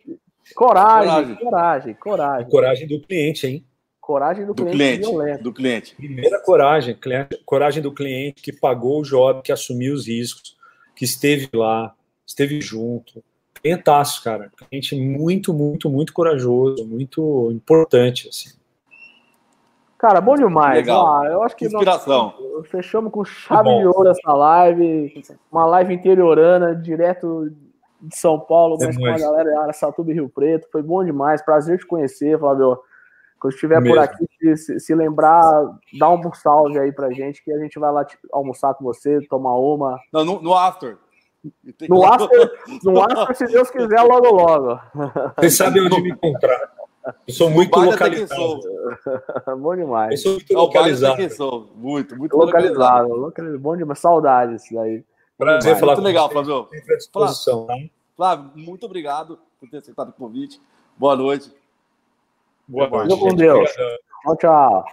S3: coragem, coragem, coragem, coragem.
S2: Coragem do cliente, hein?
S3: Coragem do, do cliente, cliente
S1: do cliente.
S2: Primeira coragem, coragem do cliente que pagou o job, que assumiu os riscos, que esteve lá, esteve junto. Clientaço, cara. Cliente muito, muito, muito corajoso, muito importante, assim.
S3: Cara, bom demais.
S1: Legal.
S3: Ah, eu acho que
S1: Inspiração.
S3: Nós fechamos com chave de ouro essa live. Uma live interiorana, direto de São Paulo, é mas com a galera de Araçatuba e Rio Preto. Foi bom demais. Prazer te conhecer, Flávio. Quando estiver Mesmo. por aqui, se, se, lembrar, dá um salve aí pra gente, que a gente vai lá tipo, almoçar com você, tomar uma.
S1: Não, no, no after.
S3: No after, no after, se Deus quiser, logo logo.
S2: Você sabe onde me encontrar. Eu sou muito localizado.
S3: bom demais.
S2: Eu sou muito localizado.
S1: Muito, muito
S3: localizado. localizado. Bom demais. Saudades daí.
S2: Prazer falar
S1: muito legal, Flávio.
S2: À disposição.
S1: Flávio, Flávio, muito obrigado por ter aceitado o convite. Boa noite.
S3: Boa noite. com Deus. Tchau, tchau.